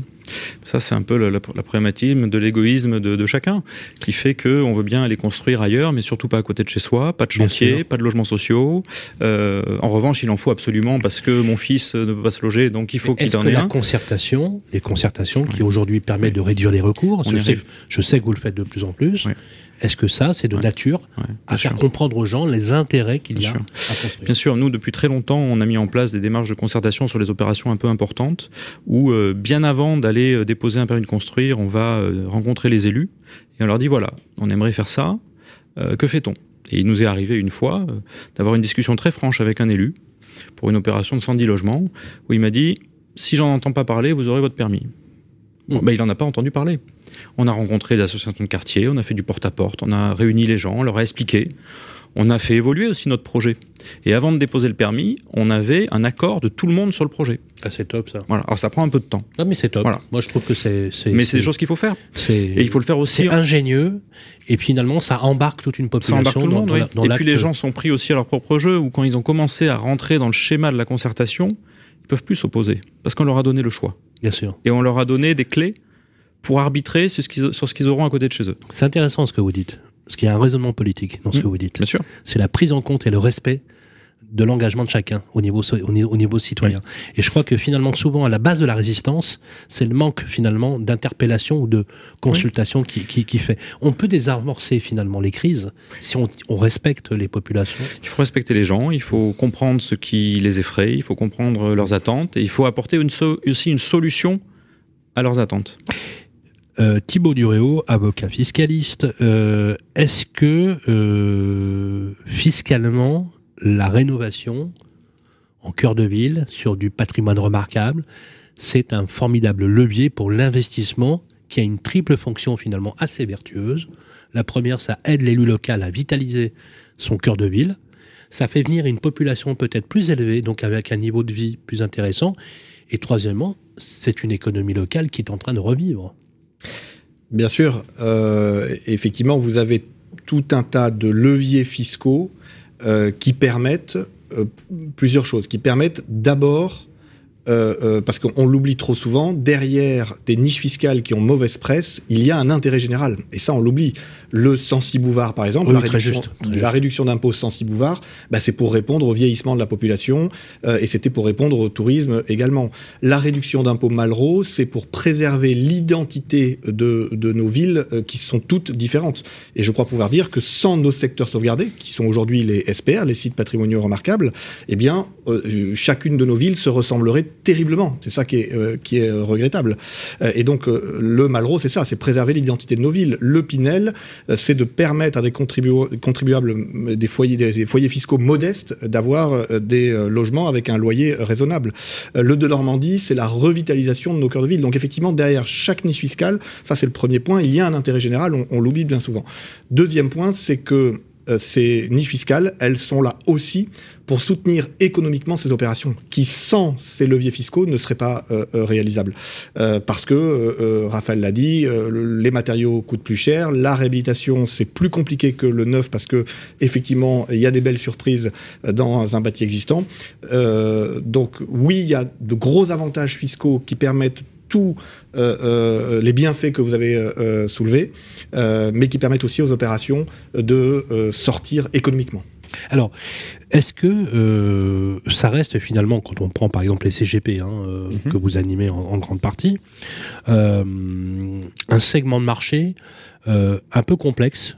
Ça, c'est un peu la, la, la problématique de l'égoïsme de, de chacun, qui fait qu'on veut bien aller construire ailleurs, mais surtout pas à côté de chez soi, pas de chantier, pas de logements sociaux. Euh, en revanche, il en faut absolument parce que mon fils ne peut pas se loger, donc il faut qu'il Est-ce en que ait la un. concertation, les concertations qui aujourd'hui permettent de réduire les recours, je sais, arrive. je sais que vous le faites de plus en plus, est-ce que ça, c'est de Ouais. nature Ouais, à faire sûr. comprendre aux gens les intérêts qu'il y Bien a sûr. à construire Bien sûr, nous, depuis très longtemps, on a mis en place des démarches de concertation sur les opérations un peu importantes, où euh, bien avant d'aller euh, déposer un permis de construire, on va euh, rencontrer les élus, et on leur dit, voilà, on aimerait faire ça, euh, que fait-on? Et il nous est arrivé une fois d'avoir une discussion très franche avec un élu, pour une opération de 110 logements, où il m'a dit, si j'en entends pas parler, vous aurez votre permis. Ben, il n'en a pas entendu parler. On a rencontré l'association de quartier, on a fait du porte-à-porte, on a réuni les gens, on leur a expliqué. On a fait évoluer aussi notre projet. Et avant de déposer le permis, on avait un accord de tout le monde sur le projet. Ah, c'est top ça. Voilà. Alors ça prend un peu de temps, Non, mais c'est top. Voilà. Moi, je trouve que c'est. mais c'est des choses qu'il faut faire. C'est. Et il faut le faire aussi. C'est ingénieux et finalement ça embarque toute une Ça population embarque tout le monde, dans oui. dans Et puis les gens sont pris aussi à leur propre jeu, ou quand ils ont commencé à rentrer dans le schéma de la concertation, ils peuvent plus s'opposer, parce qu'on leur a donné le choix. Bien sûr. Et on leur a donné des clés pour arbitrer sur ce qu'ils, sur ce qu'ils auront à côté de chez eux. C'est intéressant ce que vous dites. Parce qu'il y a un raisonnement politique dans ce que vous dites. Bien sûr. C'est la prise en compte et le respect de l'engagement de chacun au niveau, au niveau, au niveau citoyen. Et je crois que finalement, souvent, à la base de la résistance, c'est le manque finalement d'interpellation ou de consultation qui, qui, qui fait. On peut désamorcer finalement les crises si on, on respecte les populations. Il faut respecter les gens, il faut comprendre ce qui les effraie, il faut comprendre leurs attentes, et il faut apporter une so- aussi une solution à leurs attentes. Euh, Thibaut Duréo, avocat fiscaliste, euh, est-ce que euh, fiscalement, la rénovation en cœur de ville sur du patrimoine remarquable, c'est un formidable levier pour l'investissement qui a une triple fonction finalement assez vertueuse. La première, ça aide l'élu local à vitaliser son cœur de ville. Ça fait venir une population peut-être plus élevée, donc avec un niveau de vie plus intéressant. Et troisièmement, c'est une économie locale qui est en train de revivre. Bien sûr, euh, effectivement, vous avez tout un tas de leviers fiscaux euh, qui permettent euh, plusieurs choses, qui permettent d'abord, euh, euh, parce qu'on l'oublie trop souvent, derrière des niches fiscales qui ont mauvaise presse, il y a un intérêt général. Et ça, on l'oublie. Le Sancy-Bouvard, par exemple, Oui, la, très réduction, juste, la réduction d'impôt Sancy-Bouvard, bah, c'est pour répondre au vieillissement de la population euh, et c'était pour répondre au tourisme également. La réduction d'impôt Malraux, c'est pour préserver l'identité de, de nos villes euh, qui sont toutes différentes. Et je crois pouvoir dire que sans nos secteurs sauvegardés, qui sont aujourd'hui les SPR, les sites patrimoniaux remarquables, eh bien, euh, chacune de nos villes se ressemblerait terriblement. C'est ça qui est, euh, qui est regrettable. et donc, le Malraux, c'est ça, c'est préserver l'identité de nos villes. Le Pinel, c'est de permettre à des contribuables, des foyers, fiscaux modestes, d'avoir des logements avec un loyer raisonnable. le de Normandie, c'est la revitalisation de nos cœurs de ville. Donc, effectivement, derrière chaque niche fiscale, ça c'est le premier point, il y a un intérêt général, on, l'oublie bien souvent. Deuxième point, c'est que euh, ces niches fiscales, elles sont là aussi pour soutenir économiquement ces opérations qui, sans ces leviers fiscaux, ne seraient pas euh, euh, réalisables. parce que, Raphaël l'a dit, les matériaux coûtent plus cher, la réhabilitation, c'est plus compliqué que le neuf parce que, effectivement, il y a des belles surprises dans un bâti existant. donc, oui, il y a de gros avantages fiscaux qui permettent tous euh, euh, les bienfaits que vous avez euh, soulevés, mais qui permettent aussi aux opérations de sortir économiquement. Alors, est-ce que ça reste finalement, quand on prend par exemple les CGP hein, mhm. que vous animez en, grande partie, un segment de marché un peu complexe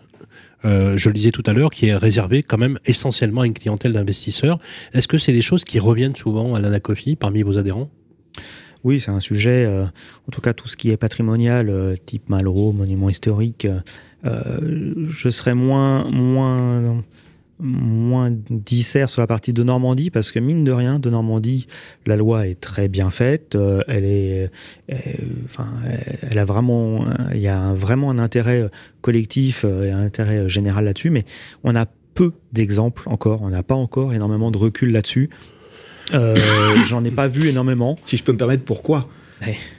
je le disais tout à l'heure, qui est réservé quand même essentiellement à une clientèle d'investisseurs. Est-ce que c'est des choses qui reviennent souvent à l'Anacofi parmi vos adhérents? Oui, c'est un sujet, euh, en tout cas tout ce qui est patrimonial, euh, type Malraux, monument historique, euh, je serais moins, moins, moins dissert sur la partie de Normandie, parce que mine de rien, de Normandie, la loi est très bien faite, elle est, enfin, elle a vraiment, il y a vraiment un intérêt collectif et un intérêt général là-dessus, mais on a peu d'exemples encore, on n'a pas encore énormément de recul là-dessus. Euh, j'en ai pas vu énormément. <coughs> Si je peux me permettre, pourquoi?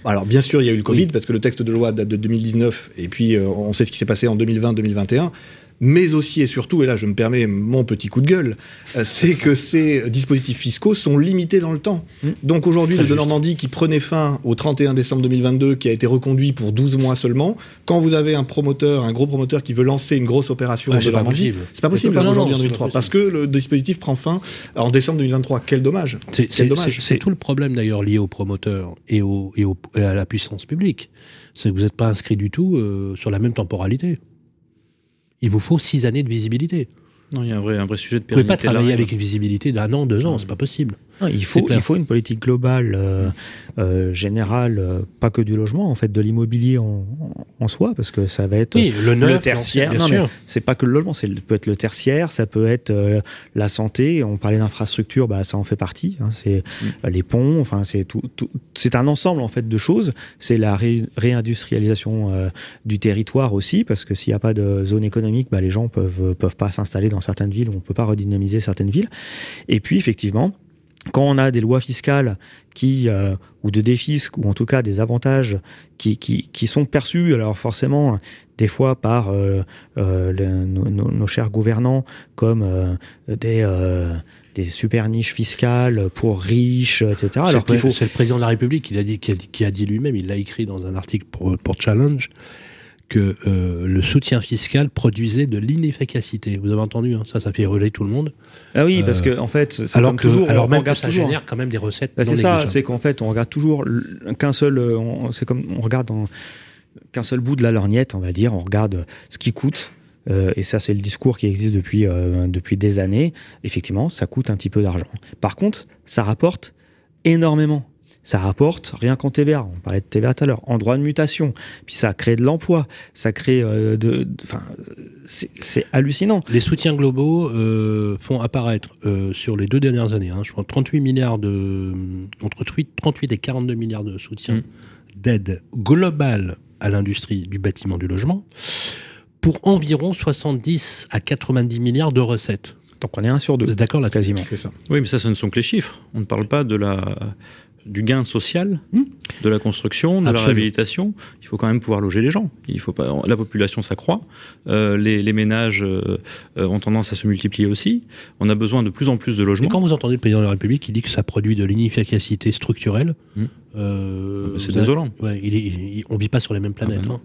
Alors bien sûr, il y a eu le Covid parce que le texte de loi date de 2019 et puis euh, on sait ce qui s'est passé en 2020-2021 mais aussi et surtout, et là je me permets mon petit coup de gueule, euh, c'est que ces dispositifs fiscaux sont limités dans le temps. Mmh. Donc aujourd'hui, le de Normandie qui prenait fin au 31 décembre 2022, qui a été reconduit pour 12 mois seulement, quand vous avez un promoteur, un gros promoteur qui veut lancer une grosse opération de Normandie, c'est pas possible aujourd'hui en 2003, parce que le dispositif prend fin en décembre 2023. Quel dommage C'est tout le problème d'ailleurs lié aux promoteurs et, à la puissance publique. C'est que vous n'êtes pas inscrit du tout euh, sur la même temporalité il vous faut six années de visibilité. Non, il y a un vrai, un vrai sujet de. Vous ne pouvez pas travailler avec une visibilité d'un an, deux ans, c'est pas possible il, faut, il faut une politique globale, euh, euh, générale, euh, pas que du logement, en fait, de l'immobilier en, en, soi, parce que ça va être le, tertiaire. Non, mais c'est pas que le logement, c'est peut être le tertiaire, ça peut être la santé. On parlait d'infrastructure, bah ça en fait partie. Hein, c'est mm. les ponts, enfin c'est tout, c'est un ensemble en fait de choses. C'est la réindustrialisation du territoire aussi, parce que s'il n'y a pas de zone économique, bah, les gens peuvent peuvent pas s'installer dans certaines villes, on peut pas redynamiser certaines villes. Et puis effectivement quand on a des lois fiscales qui euh, ou de défisques ou en tout cas des avantages qui, qui, qui sont perçus alors forcément des fois par euh, euh nos, chers gouvernants comme des des super niches fiscales pour riches, etc. Alors qu'il faut. C'est le président de la République qui a dit, qui a dit, qui a dit lui-même, il l'a écrit dans un article pour, pour Challenge, que euh, le soutien fiscal produisait de l'inefficacité. Vous avez entendu, hein, ça, ça fait relayer tout le monde. Ah oui, parce que en fait, alors que, toujours, alors même que ça génère quand même des recettes. Bah, c'est ça, c'est qu'en fait, on regarde toujours qu'un seul, euh, c'est comme on regarde qu'un seul bout de la lorgnette, on va dire, on regarde ce qui coûte. Euh, et ça, c'est le discours qui existe depuis, depuis des années. Effectivement, ça coûte un petit peu d'argent. Par contre, ça rapporte énormément ça rapporte rien qu'en TVA. On parlait de TVA tout à l'heure, en droit de mutation. Puis ça crée de l'emploi, ça crée euh, de, enfin, c'est hallucinant. Les soutiens globaux euh, font apparaître euh, sur les deux dernières années, hein, je crois 38 milliards de entre 38 et 42 milliards de soutien mm. d'aide globale à l'industrie du bâtiment du logement pour environ 70 à 90 milliards de recettes. Donc on est un sur deux. D'accord là quasiment. Ça. Oui, mais ça, ce ne sont que les chiffres. On ne parle pas de la du gain social, hmm. de la construction, de la réhabilitation. Il faut quand même pouvoir loger les gens. Il faut pas, la population s'accroît, euh, les, ménages euh, ont tendance à se multiplier aussi. On a besoin de plus en plus de logements. Et quand vous entendez le président de la République qui dit que ça produit de l'inefficacité structurelle, hmm. euh, c'est désolant. Ouais, il on vit pas sur les mêmes planètes. Ah ben hein.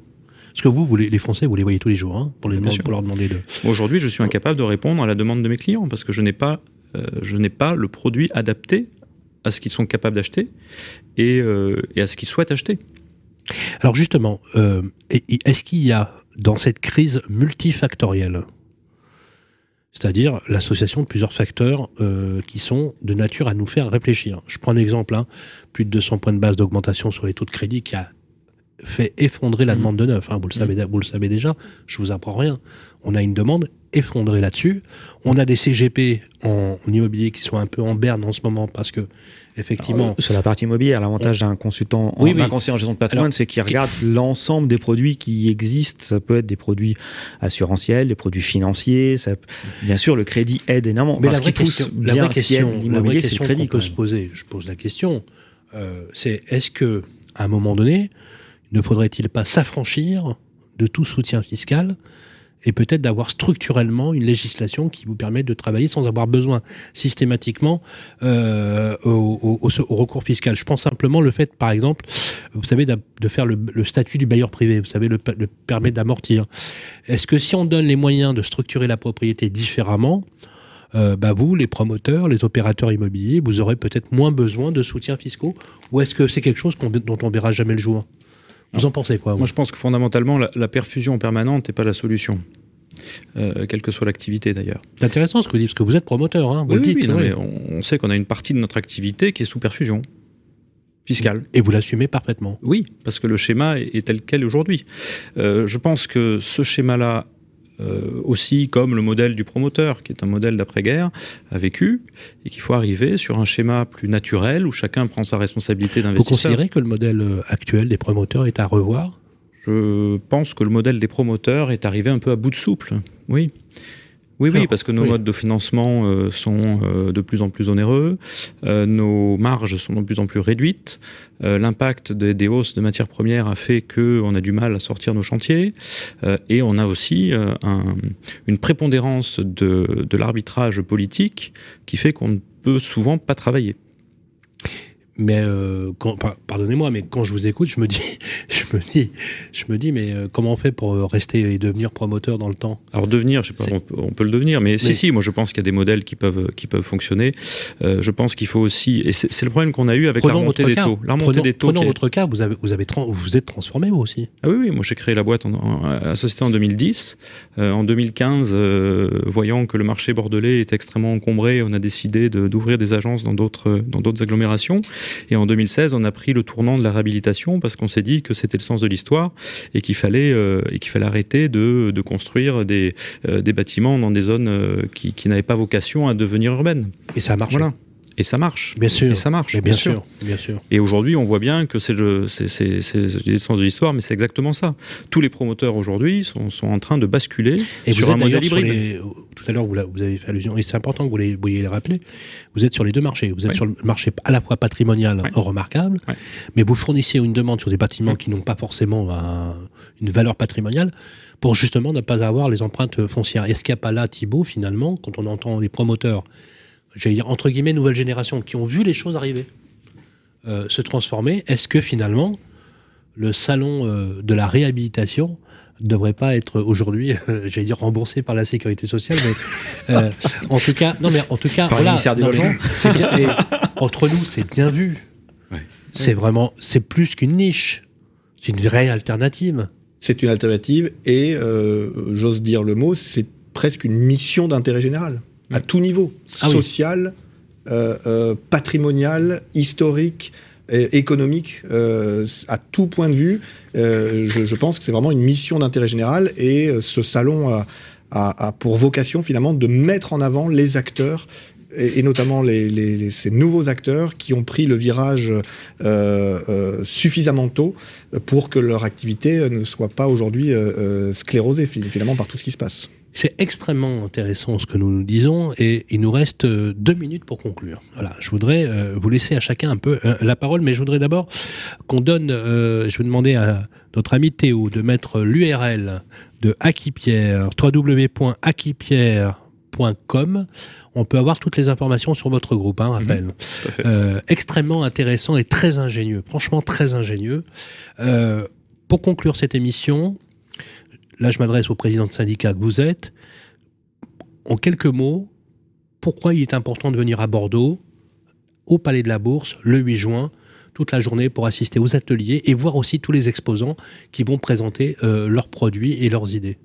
Parce que vous, les Français, vous les voyez tous les jours, hein, pour, les, pour leur demander de. Aujourd'hui, je suis incapable de répondre à la demande de mes clients parce que je n'ai pas, je n'ai pas le produit adapté à ce qu'ils sont capables d'acheter et, euh, à ce qu'ils souhaitent acheter. Alors justement, euh, est-ce qu'il y a dans cette crise multifactorielle c'est-à-dire l'association de plusieurs facteurs euh, qui sont de nature à nous faire réfléchir? Je prends un exemple, hein, plus de 200 points de base d'augmentation sur les taux de crédit qui a fait effondrer la mmh. demande de neuf. Hein, vous, le savez, mmh. vous le savez déjà, je vous apprends rien. On a une demande effondrée là-dessus. On a des CGP en, immobilier qui sont un peu en berne en ce moment parce que effectivement. sur la partie immobilière, l'avantage d'un consultant, oui, en, conseiller en gestion de patrimoine, c'est qu'il regarde l'ensemble des produits qui existent. Ça peut être des produits assurantiels, des produits financiers. Ça, bien sûr, le crédit aide énormément. Mais la vraie, question, la vraie question, l'immobilier, c'est le crédit. qu'on peut se poser, je pose la question, euh, c'est est-ce que à un moment donné, ne faudrait-il pas s'affranchir de tout soutien fiscal et peut-être d'avoir structurellement une législation qui vous permet de travailler sans avoir besoin systématiquement euh, au, recours fiscal? Je pense simplement le fait, par exemple, vous savez, de, faire le, statut du bailleur privé, vous savez, le, permet d'amortir. Est-ce que si on donne les moyens de structurer la propriété différemment, euh, bah vous, les promoteurs, les opérateurs immobiliers, vous aurez peut-être moins besoin de soutien fiscaux? Ou est-ce que c'est quelque chose dont on verra jamais le jour? Vous en pensez quoi Moi, je pense que fondamentalement, la, perfusion permanente n'est pas la solution. Euh, quelle que soit l'activité d'ailleurs. C'est intéressant ce que vous dites, parce que vous êtes promoteur, hein, vous le dites. on, sait qu'on a une partie de notre activité qui est sous perfusion fiscale. Et vous l'assumez parfaitement Oui, parce que le schéma est, tel quel aujourd'hui. Euh, je pense que ce schéma-là euh, aussi comme le modèle du promoteur, qui est un modèle d'après-guerre, a vécu, et qu'il faut arriver sur un schéma plus naturel où chacun prend sa responsabilité d'investisseur. Vous considérez que le modèle euh, actuel des promoteurs est à revoir? Je pense que le modèle des promoteurs est arrivé un peu à bout de souple, oui. Oui, oui, parce que nos modes de financement euh, sont euh, de plus en plus onéreux, euh, nos marges sont de plus en plus réduites, l'impact des, hausses de matières premières a fait qu'on a du mal à sortir nos chantiers, et on a aussi une prépondérance de, de l'arbitrage politique qui fait qu'on ne peut souvent pas travailler. Mais euh, pardonnez-moi, mais quand je vous écoute, je me dis, <laughs> je me dis, je me dis, mais euh, comment on fait pour euh, rester et devenir promoteur dans le temps? Alors devenir, je sais pas, on peut, le devenir, mais, si, si, moi je pense qu'il y a des modèles qui peuvent, qui peuvent fonctionner. je pense qu'il faut aussi, et c'est le problème qu'on a eu avec la remontée des taux. La remontée des taux. Prenons votre cas, vous avez, vous avez, vous êtes transformé vous aussi. Ah oui, oui, moi j'ai créé la boîte, en, la société en 2010. en 2015, voyant que le marché bordelais est extrêmement encombré, on a décidé d'ouvrir des agences dans d'autres, dans d'autres agglomérations. Et en 2016, on a pris le tournant de la réhabilitation parce qu'on s'est dit que c'était le sens de l'histoire et qu'il fallait, euh, et qu'il fallait arrêter de, de construire des, euh, des, bâtiments dans des zones euh, qui, qui n'avaient pas vocation à devenir urbaines. Et ça a marché. Voilà. Et ça marche. Bien sûr. Et ça marche. bien, sûr. Bien sûr. Et aujourd'hui, on voit bien que c'est le, c'est, c'est, c'est, le sens de l'histoire, mais c'est exactement ça. Tous les promoteurs aujourd'hui sont, sont en train de basculer et sur un modèle hybride. tout à l'heure, vous, vous, avez fait allusion, et c'est important que vous les, vous rappeler. Vous êtes sur les deux marchés. Vous êtes sur le marché à la fois patrimonial remarquable, mais vous fournissez une demande sur des bâtiments qui n'ont pas forcément une valeur patrimoniale pour justement ne pas avoir les empreintes foncières. Est-ce qu'il n'y a pas là, Thibault, finalement, quand on entend les promoteurs j'allais dire, entre guillemets, nouvelle génération, qui ont vu les choses arriver, euh, se transformer, est-ce que finalement, le salon euh, de la réhabilitation ne devrait pas être aujourd'hui, euh, <laughs> j'allais dire, remboursé par la sécurité sociale, mais en tout cas, non, mais en tout cas, voilà, c'est bien, entre nous, c'est bien vu. C'est vraiment, c'est plus qu'une niche, c'est une vraie alternative. C'est une alternative et, j'ose dire le mot, c'est presque une mission d'intérêt général à tout niveau, ah social, euh, euh, patrimonial, historique, économique, euh, à tout point de vue. Je, pense que c'est vraiment une mission d'intérêt général et ce salon a, pour vocation finalement de mettre en avant les acteurs et, notamment ces nouveaux acteurs qui ont pris le virage suffisamment tôt pour que leur activité ne soit pas aujourd'hui sclérosée finalement par tout ce qui se passe. C'est extrêmement intéressant ce que nous nous disons et il nous reste euh, deux minutes pour conclure. Voilà, je voudrais euh, vous laisser à chacun un peu euh, la parole, mais je voudrais d'abord qu'on donne, je vais demander à notre ami Théo de mettre l'URL de Akipierre, www.akipierre.com. On peut avoir toutes les informations sur votre groupe, hein, rappel. Mhm, extrêmement intéressant et très ingénieux, franchement très ingénieux. pour conclure cette émission, là je m'adresse au président de syndicat que vous êtes, en quelques mots, pourquoi il est important de venir à Bordeaux, au Palais de la Bourse, le 8 juin, toute la journée pour assister aux ateliers et voir aussi tous les exposants qui vont présenter euh, leurs produits et leurs idées?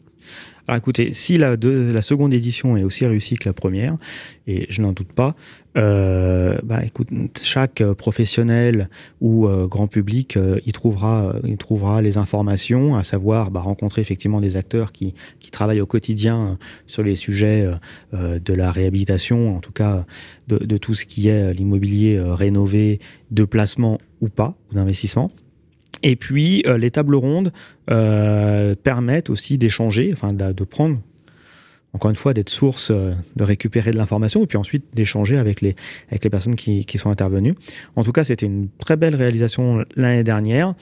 Alors écoutez, si la, la seconde édition est aussi réussie que la première, et je n'en doute pas, euh, bah, écoute, chaque professionnel ou euh, grand public euh, y trouvera, il trouvera les informations, à savoir bah, rencontrer effectivement des acteurs qui, qui travaillent au quotidien sur les sujets de la réhabilitation, en tout cas de, de tout ce qui est l'immobilier rénové, de placement ou pas, ou d'investissement. Et puis, euh, les tables rondes euh, permettent aussi d'échanger, enfin de, prendre, encore une fois, d'être source, euh, de récupérer de l'information, et puis ensuite d'échanger avec les, avec les personnes qui, qui sont intervenues. En tout cas, c'était une très belle réalisation l'année dernière.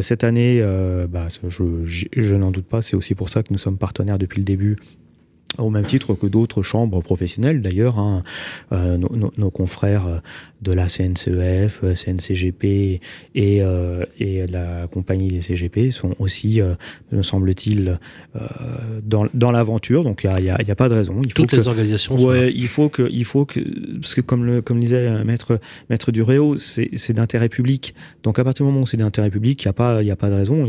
cette année, bah, je, je n'en doute pas, c'est aussi pour ça que nous sommes partenaires depuis le début au même titre que d'autres chambres professionnelles d'ailleurs, hein, euh, nos, confrères de la CNCEF, CNCGP et, euh, et la compagnie des CGP sont aussi, euh, me semble-t-il, euh, dans, dans l'aventure. Donc il n'y a, y a, pas de raison. Il Toutes les organisations. Ouais, il faut que, il faut que, parce que comme le, comme disait maître maître Duréo, c'est d'intérêt public. Donc à partir du moment où c'est d'intérêt public, il n'y a pas, il a pas de raison.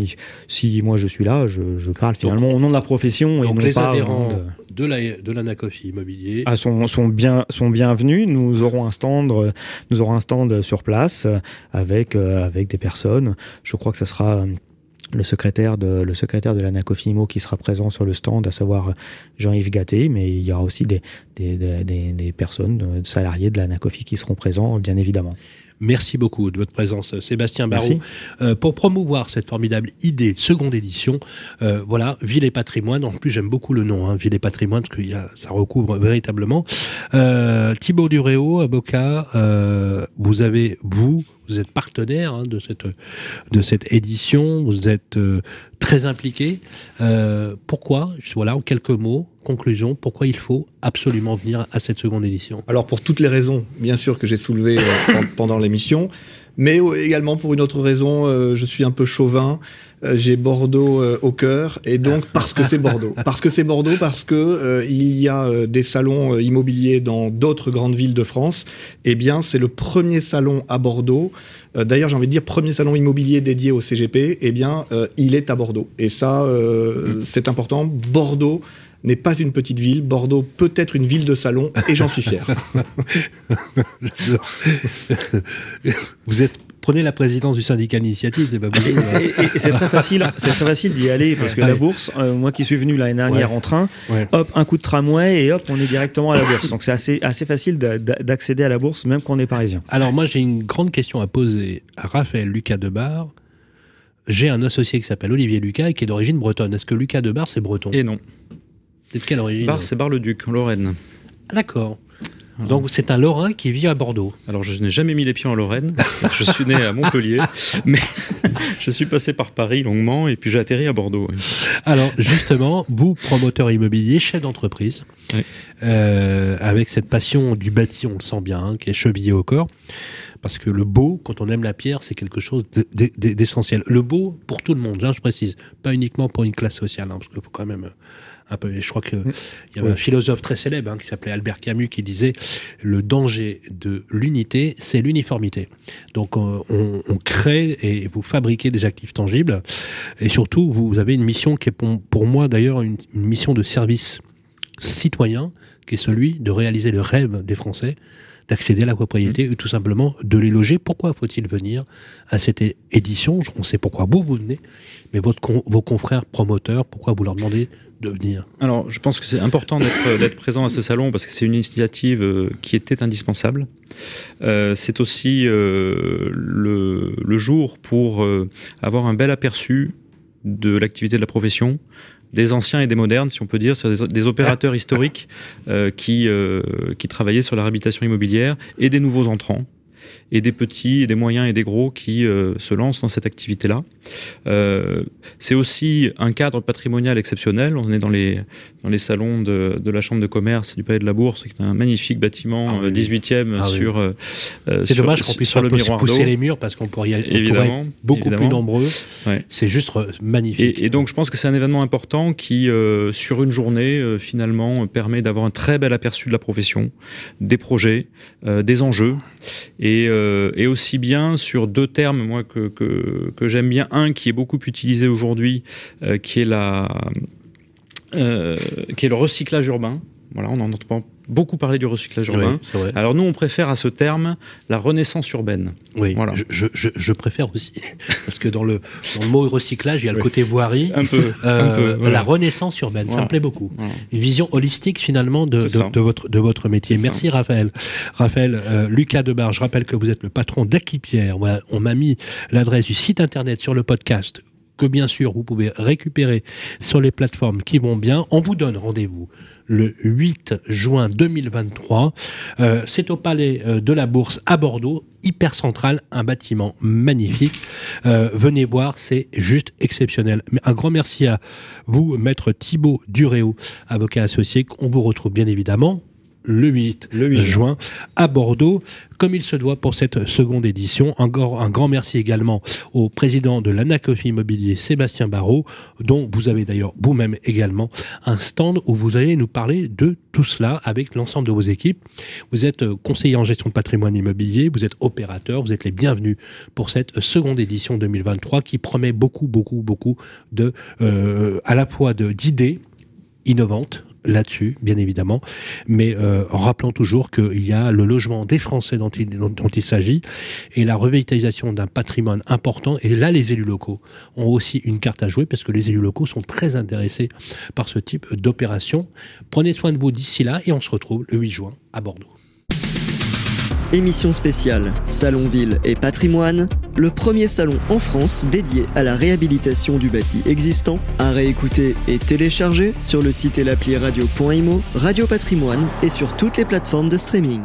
si moi je suis là, je, je parle finalement au nom de la profession et non les pas adhérents de la de l'Anacofi Immobilier ah, sont, sont bien sont bienvenus. Nous aurons un stand, nous aurons un stand sur place avec euh, avec des personnes. Je crois que ce sera euh, le secrétaire de le secrétaire de l'Anacofi Immo qui sera présent sur le stand, à savoir Jean-Yves Gatté, mais il y aura aussi des des, des, des personnes, des euh, salariés de l'Anacofi qui seront présents, bien évidemment. Merci beaucoup de votre présence, Sébastien Barraud. Euh, pour promouvoir cette formidable idée de seconde édition, euh, voilà, Ville et Patrimoine. En plus, j'aime beaucoup le nom, hein, Ville et Patrimoine, parce que ça recouvre véritablement. Euh, Thibaut Duréo, avocat, euh, vous avez, vous, vous êtes partenaire hein, de, cette, de cette édition, vous êtes euh, très impliqué. Euh, pourquoi, voilà, en quelques mots, conclusion, pourquoi il faut absolument venir à cette seconde édition? Alors pour toutes les raisons, bien sûr, que j'ai soulevées euh, <coughs> pendant l'émission, mais également pour une autre raison, euh, je suis un peu chauvin. Euh, j'ai Bordeaux euh, au cœur et donc <laughs> parce que c'est Bordeaux, parce que c'est Bordeaux, parce que il y a des salons immobiliers dans d'autres grandes villes de France. Eh bien, c'est le premier salon à Bordeaux. D'ailleurs, j'ai envie de dire premier salon immobilier dédié au CGP. Eh bien, il est à Bordeaux et ça, c'est important. Bordeaux n'est pas une petite ville. Bordeaux peut être une ville de salon et j'en suis fier. <laughs> Vous êtes prenez la présidence du syndicat d'initiative, c'est pas possible. c'est très facile, c'est très facile d'y aller parce que la bourse, euh, moi qui suis venu l'année dernière en train, hop, un coup de tramway et hop, on est directement à la bourse. Donc c'est assez, assez facile d'accéder à la bourse même quand on est parisien. Alors moi j'ai une grande question à poser à Raphaël Lucas Debar. J'ai un associé qui s'appelle Olivier Lucas et qui est d'origine bretonne. Est-ce que Lucas Debar c'est breton? Et non. C'est de quelle origine Bar, c'est Bar-le-Duc, en Lorraine. Ah, d'accord. Donc c'est un Lorrain qui vit à Bordeaux. Alors je n'ai jamais mis les pieds en Lorraine. je suis né à Montpellier, <laughs> mais <laughs> je suis passé par Paris longuement et puis j'ai atterri à Bordeaux. Alors justement, vous promoteur immobilier, chef d'entreprise, euh, avec cette passion du bâti, on le sent bien, hein, qui est chevillé au corps. Parce que le beau, quand on aime la pierre, c'est quelque chose d'essentiel. Le beau pour tout le monde, hein, je précise, pas uniquement pour une classe sociale, hein, parce faut quand même un peu. je crois qu'il mm. y avait un philosophe très célèbre hein, qui s'appelait Albert Camus qui disait le danger de l'unité, c'est l'uniformité. Donc on, on, crée et vous fabriquez des actifs tangibles et surtout vous avez une mission qui est pour, moi d'ailleurs une, une mission de service citoyen qui est celui de réaliser le rêve des Français d'accéder à la propriété mmh. ou tout simplement de les loger. Pourquoi faut-il venir à cette édition? On sait pourquoi vous, vous venez, mais votre, vos confrères promoteurs, pourquoi vous leur demandez de venir? Alors, je pense que c'est important d'être présent à ce salon parce que c'est une initiative euh, qui était indispensable. Euh, c'est aussi euh, le, le, jour pour euh, avoir un bel aperçu de l'activité de la profession, des anciens et des modernes, si on peut dire, des, des opérateurs historiques euh, qui, euh, qui travaillaient sur la réhabilitation immobilière et des nouveaux entrants et des petits, et des moyens et des gros qui euh, se lancent dans cette activité-là. C'est aussi un cadre patrimonial exceptionnel. On est dans les, dans les salons de, de la Chambre de commerce du Palais de la Bourse, qui est un magnifique bâtiment, ah 18e ah sur. Euh, c'est dommage qu'on puisse sur le miroir pousser les murs parce qu'on pourrait y aller évidemment, beaucoup plus nombreux. Ouais. C'est juste magnifique. Et, et, donc je pense que c'est un événement important qui, sur une journée, finalement, permet d'avoir un très bel aperçu de la profession, des projets, des enjeux et euh, et, aussi bien sur deux termes moi que, que, j'aime bien. Un qui est beaucoup utilisé aujourd'hui, euh, qui est la euh, qui est le recyclage urbain. Voilà, on en entend beaucoup parler du recyclage urbain. Oui, Alors nous, on préfère à ce terme la renaissance urbaine. Oui, Voilà. je, je, je préfère aussi. <laughs> Parce que dans le, dans le mot recyclage, il y a le côté voirie. Un peu. Euh, un peu, voilà. La renaissance urbaine, ça me plaît beaucoup. Une vision holistique finalement de, votre, de votre métier. Ça. Merci Raphaël. Raphaël, euh, Lucas Debar, je rappelle que vous êtes le patron d'Aquipierre. Voilà, on m'a mis l'adresse du site internet sur le podcast que bien sûr vous pouvez récupérer sur les plateformes qui vont bien. On vous donne rendez-vous le 8 juin 2023. Euh, C'est au Palais euh, de la Bourse à Bordeaux, hyper central, un bâtiment magnifique. Euh, venez voir, c'est juste exceptionnel. Un grand merci à vous, maître Thibaut Duréo, avocat associé. On vous retrouve bien évidemment le 8, Le 8 juin à Bordeaux, comme il se doit pour cette seconde édition. Encore un grand merci également au président de l'Anacofi Immobilier, Sébastien Barrault, dont vous avez d'ailleurs vous-même également un stand où vous allez nous parler de tout cela avec l'ensemble de vos équipes. Vous êtes euh, conseiller en gestion de patrimoine immobilier, vous êtes opérateur, vous êtes les bienvenus pour cette seconde édition 2023 qui promet beaucoup, beaucoup, beaucoup de, euh, à la fois d'idées innovantes là-dessus, bien évidemment, mais euh, toujours qu'il y a le logement des Français dont il, dont il s'agit et la revitalisation d'un patrimoine important. Et là, les élus locaux ont aussi une carte à jouer parce que les élus locaux sont très intéressés par ce type d'opération. Prenez soin de vous d'ici là et on se retrouve le 8 juin à Bordeaux. Émission spéciale Salon Ville et Patrimoine, le premier salon en France dédié à la réhabilitation du bâti existant, à réécouter et télécharger sur le site et l'appli radio.imo, Radio Patrimoine et sur toutes les plateformes de streaming.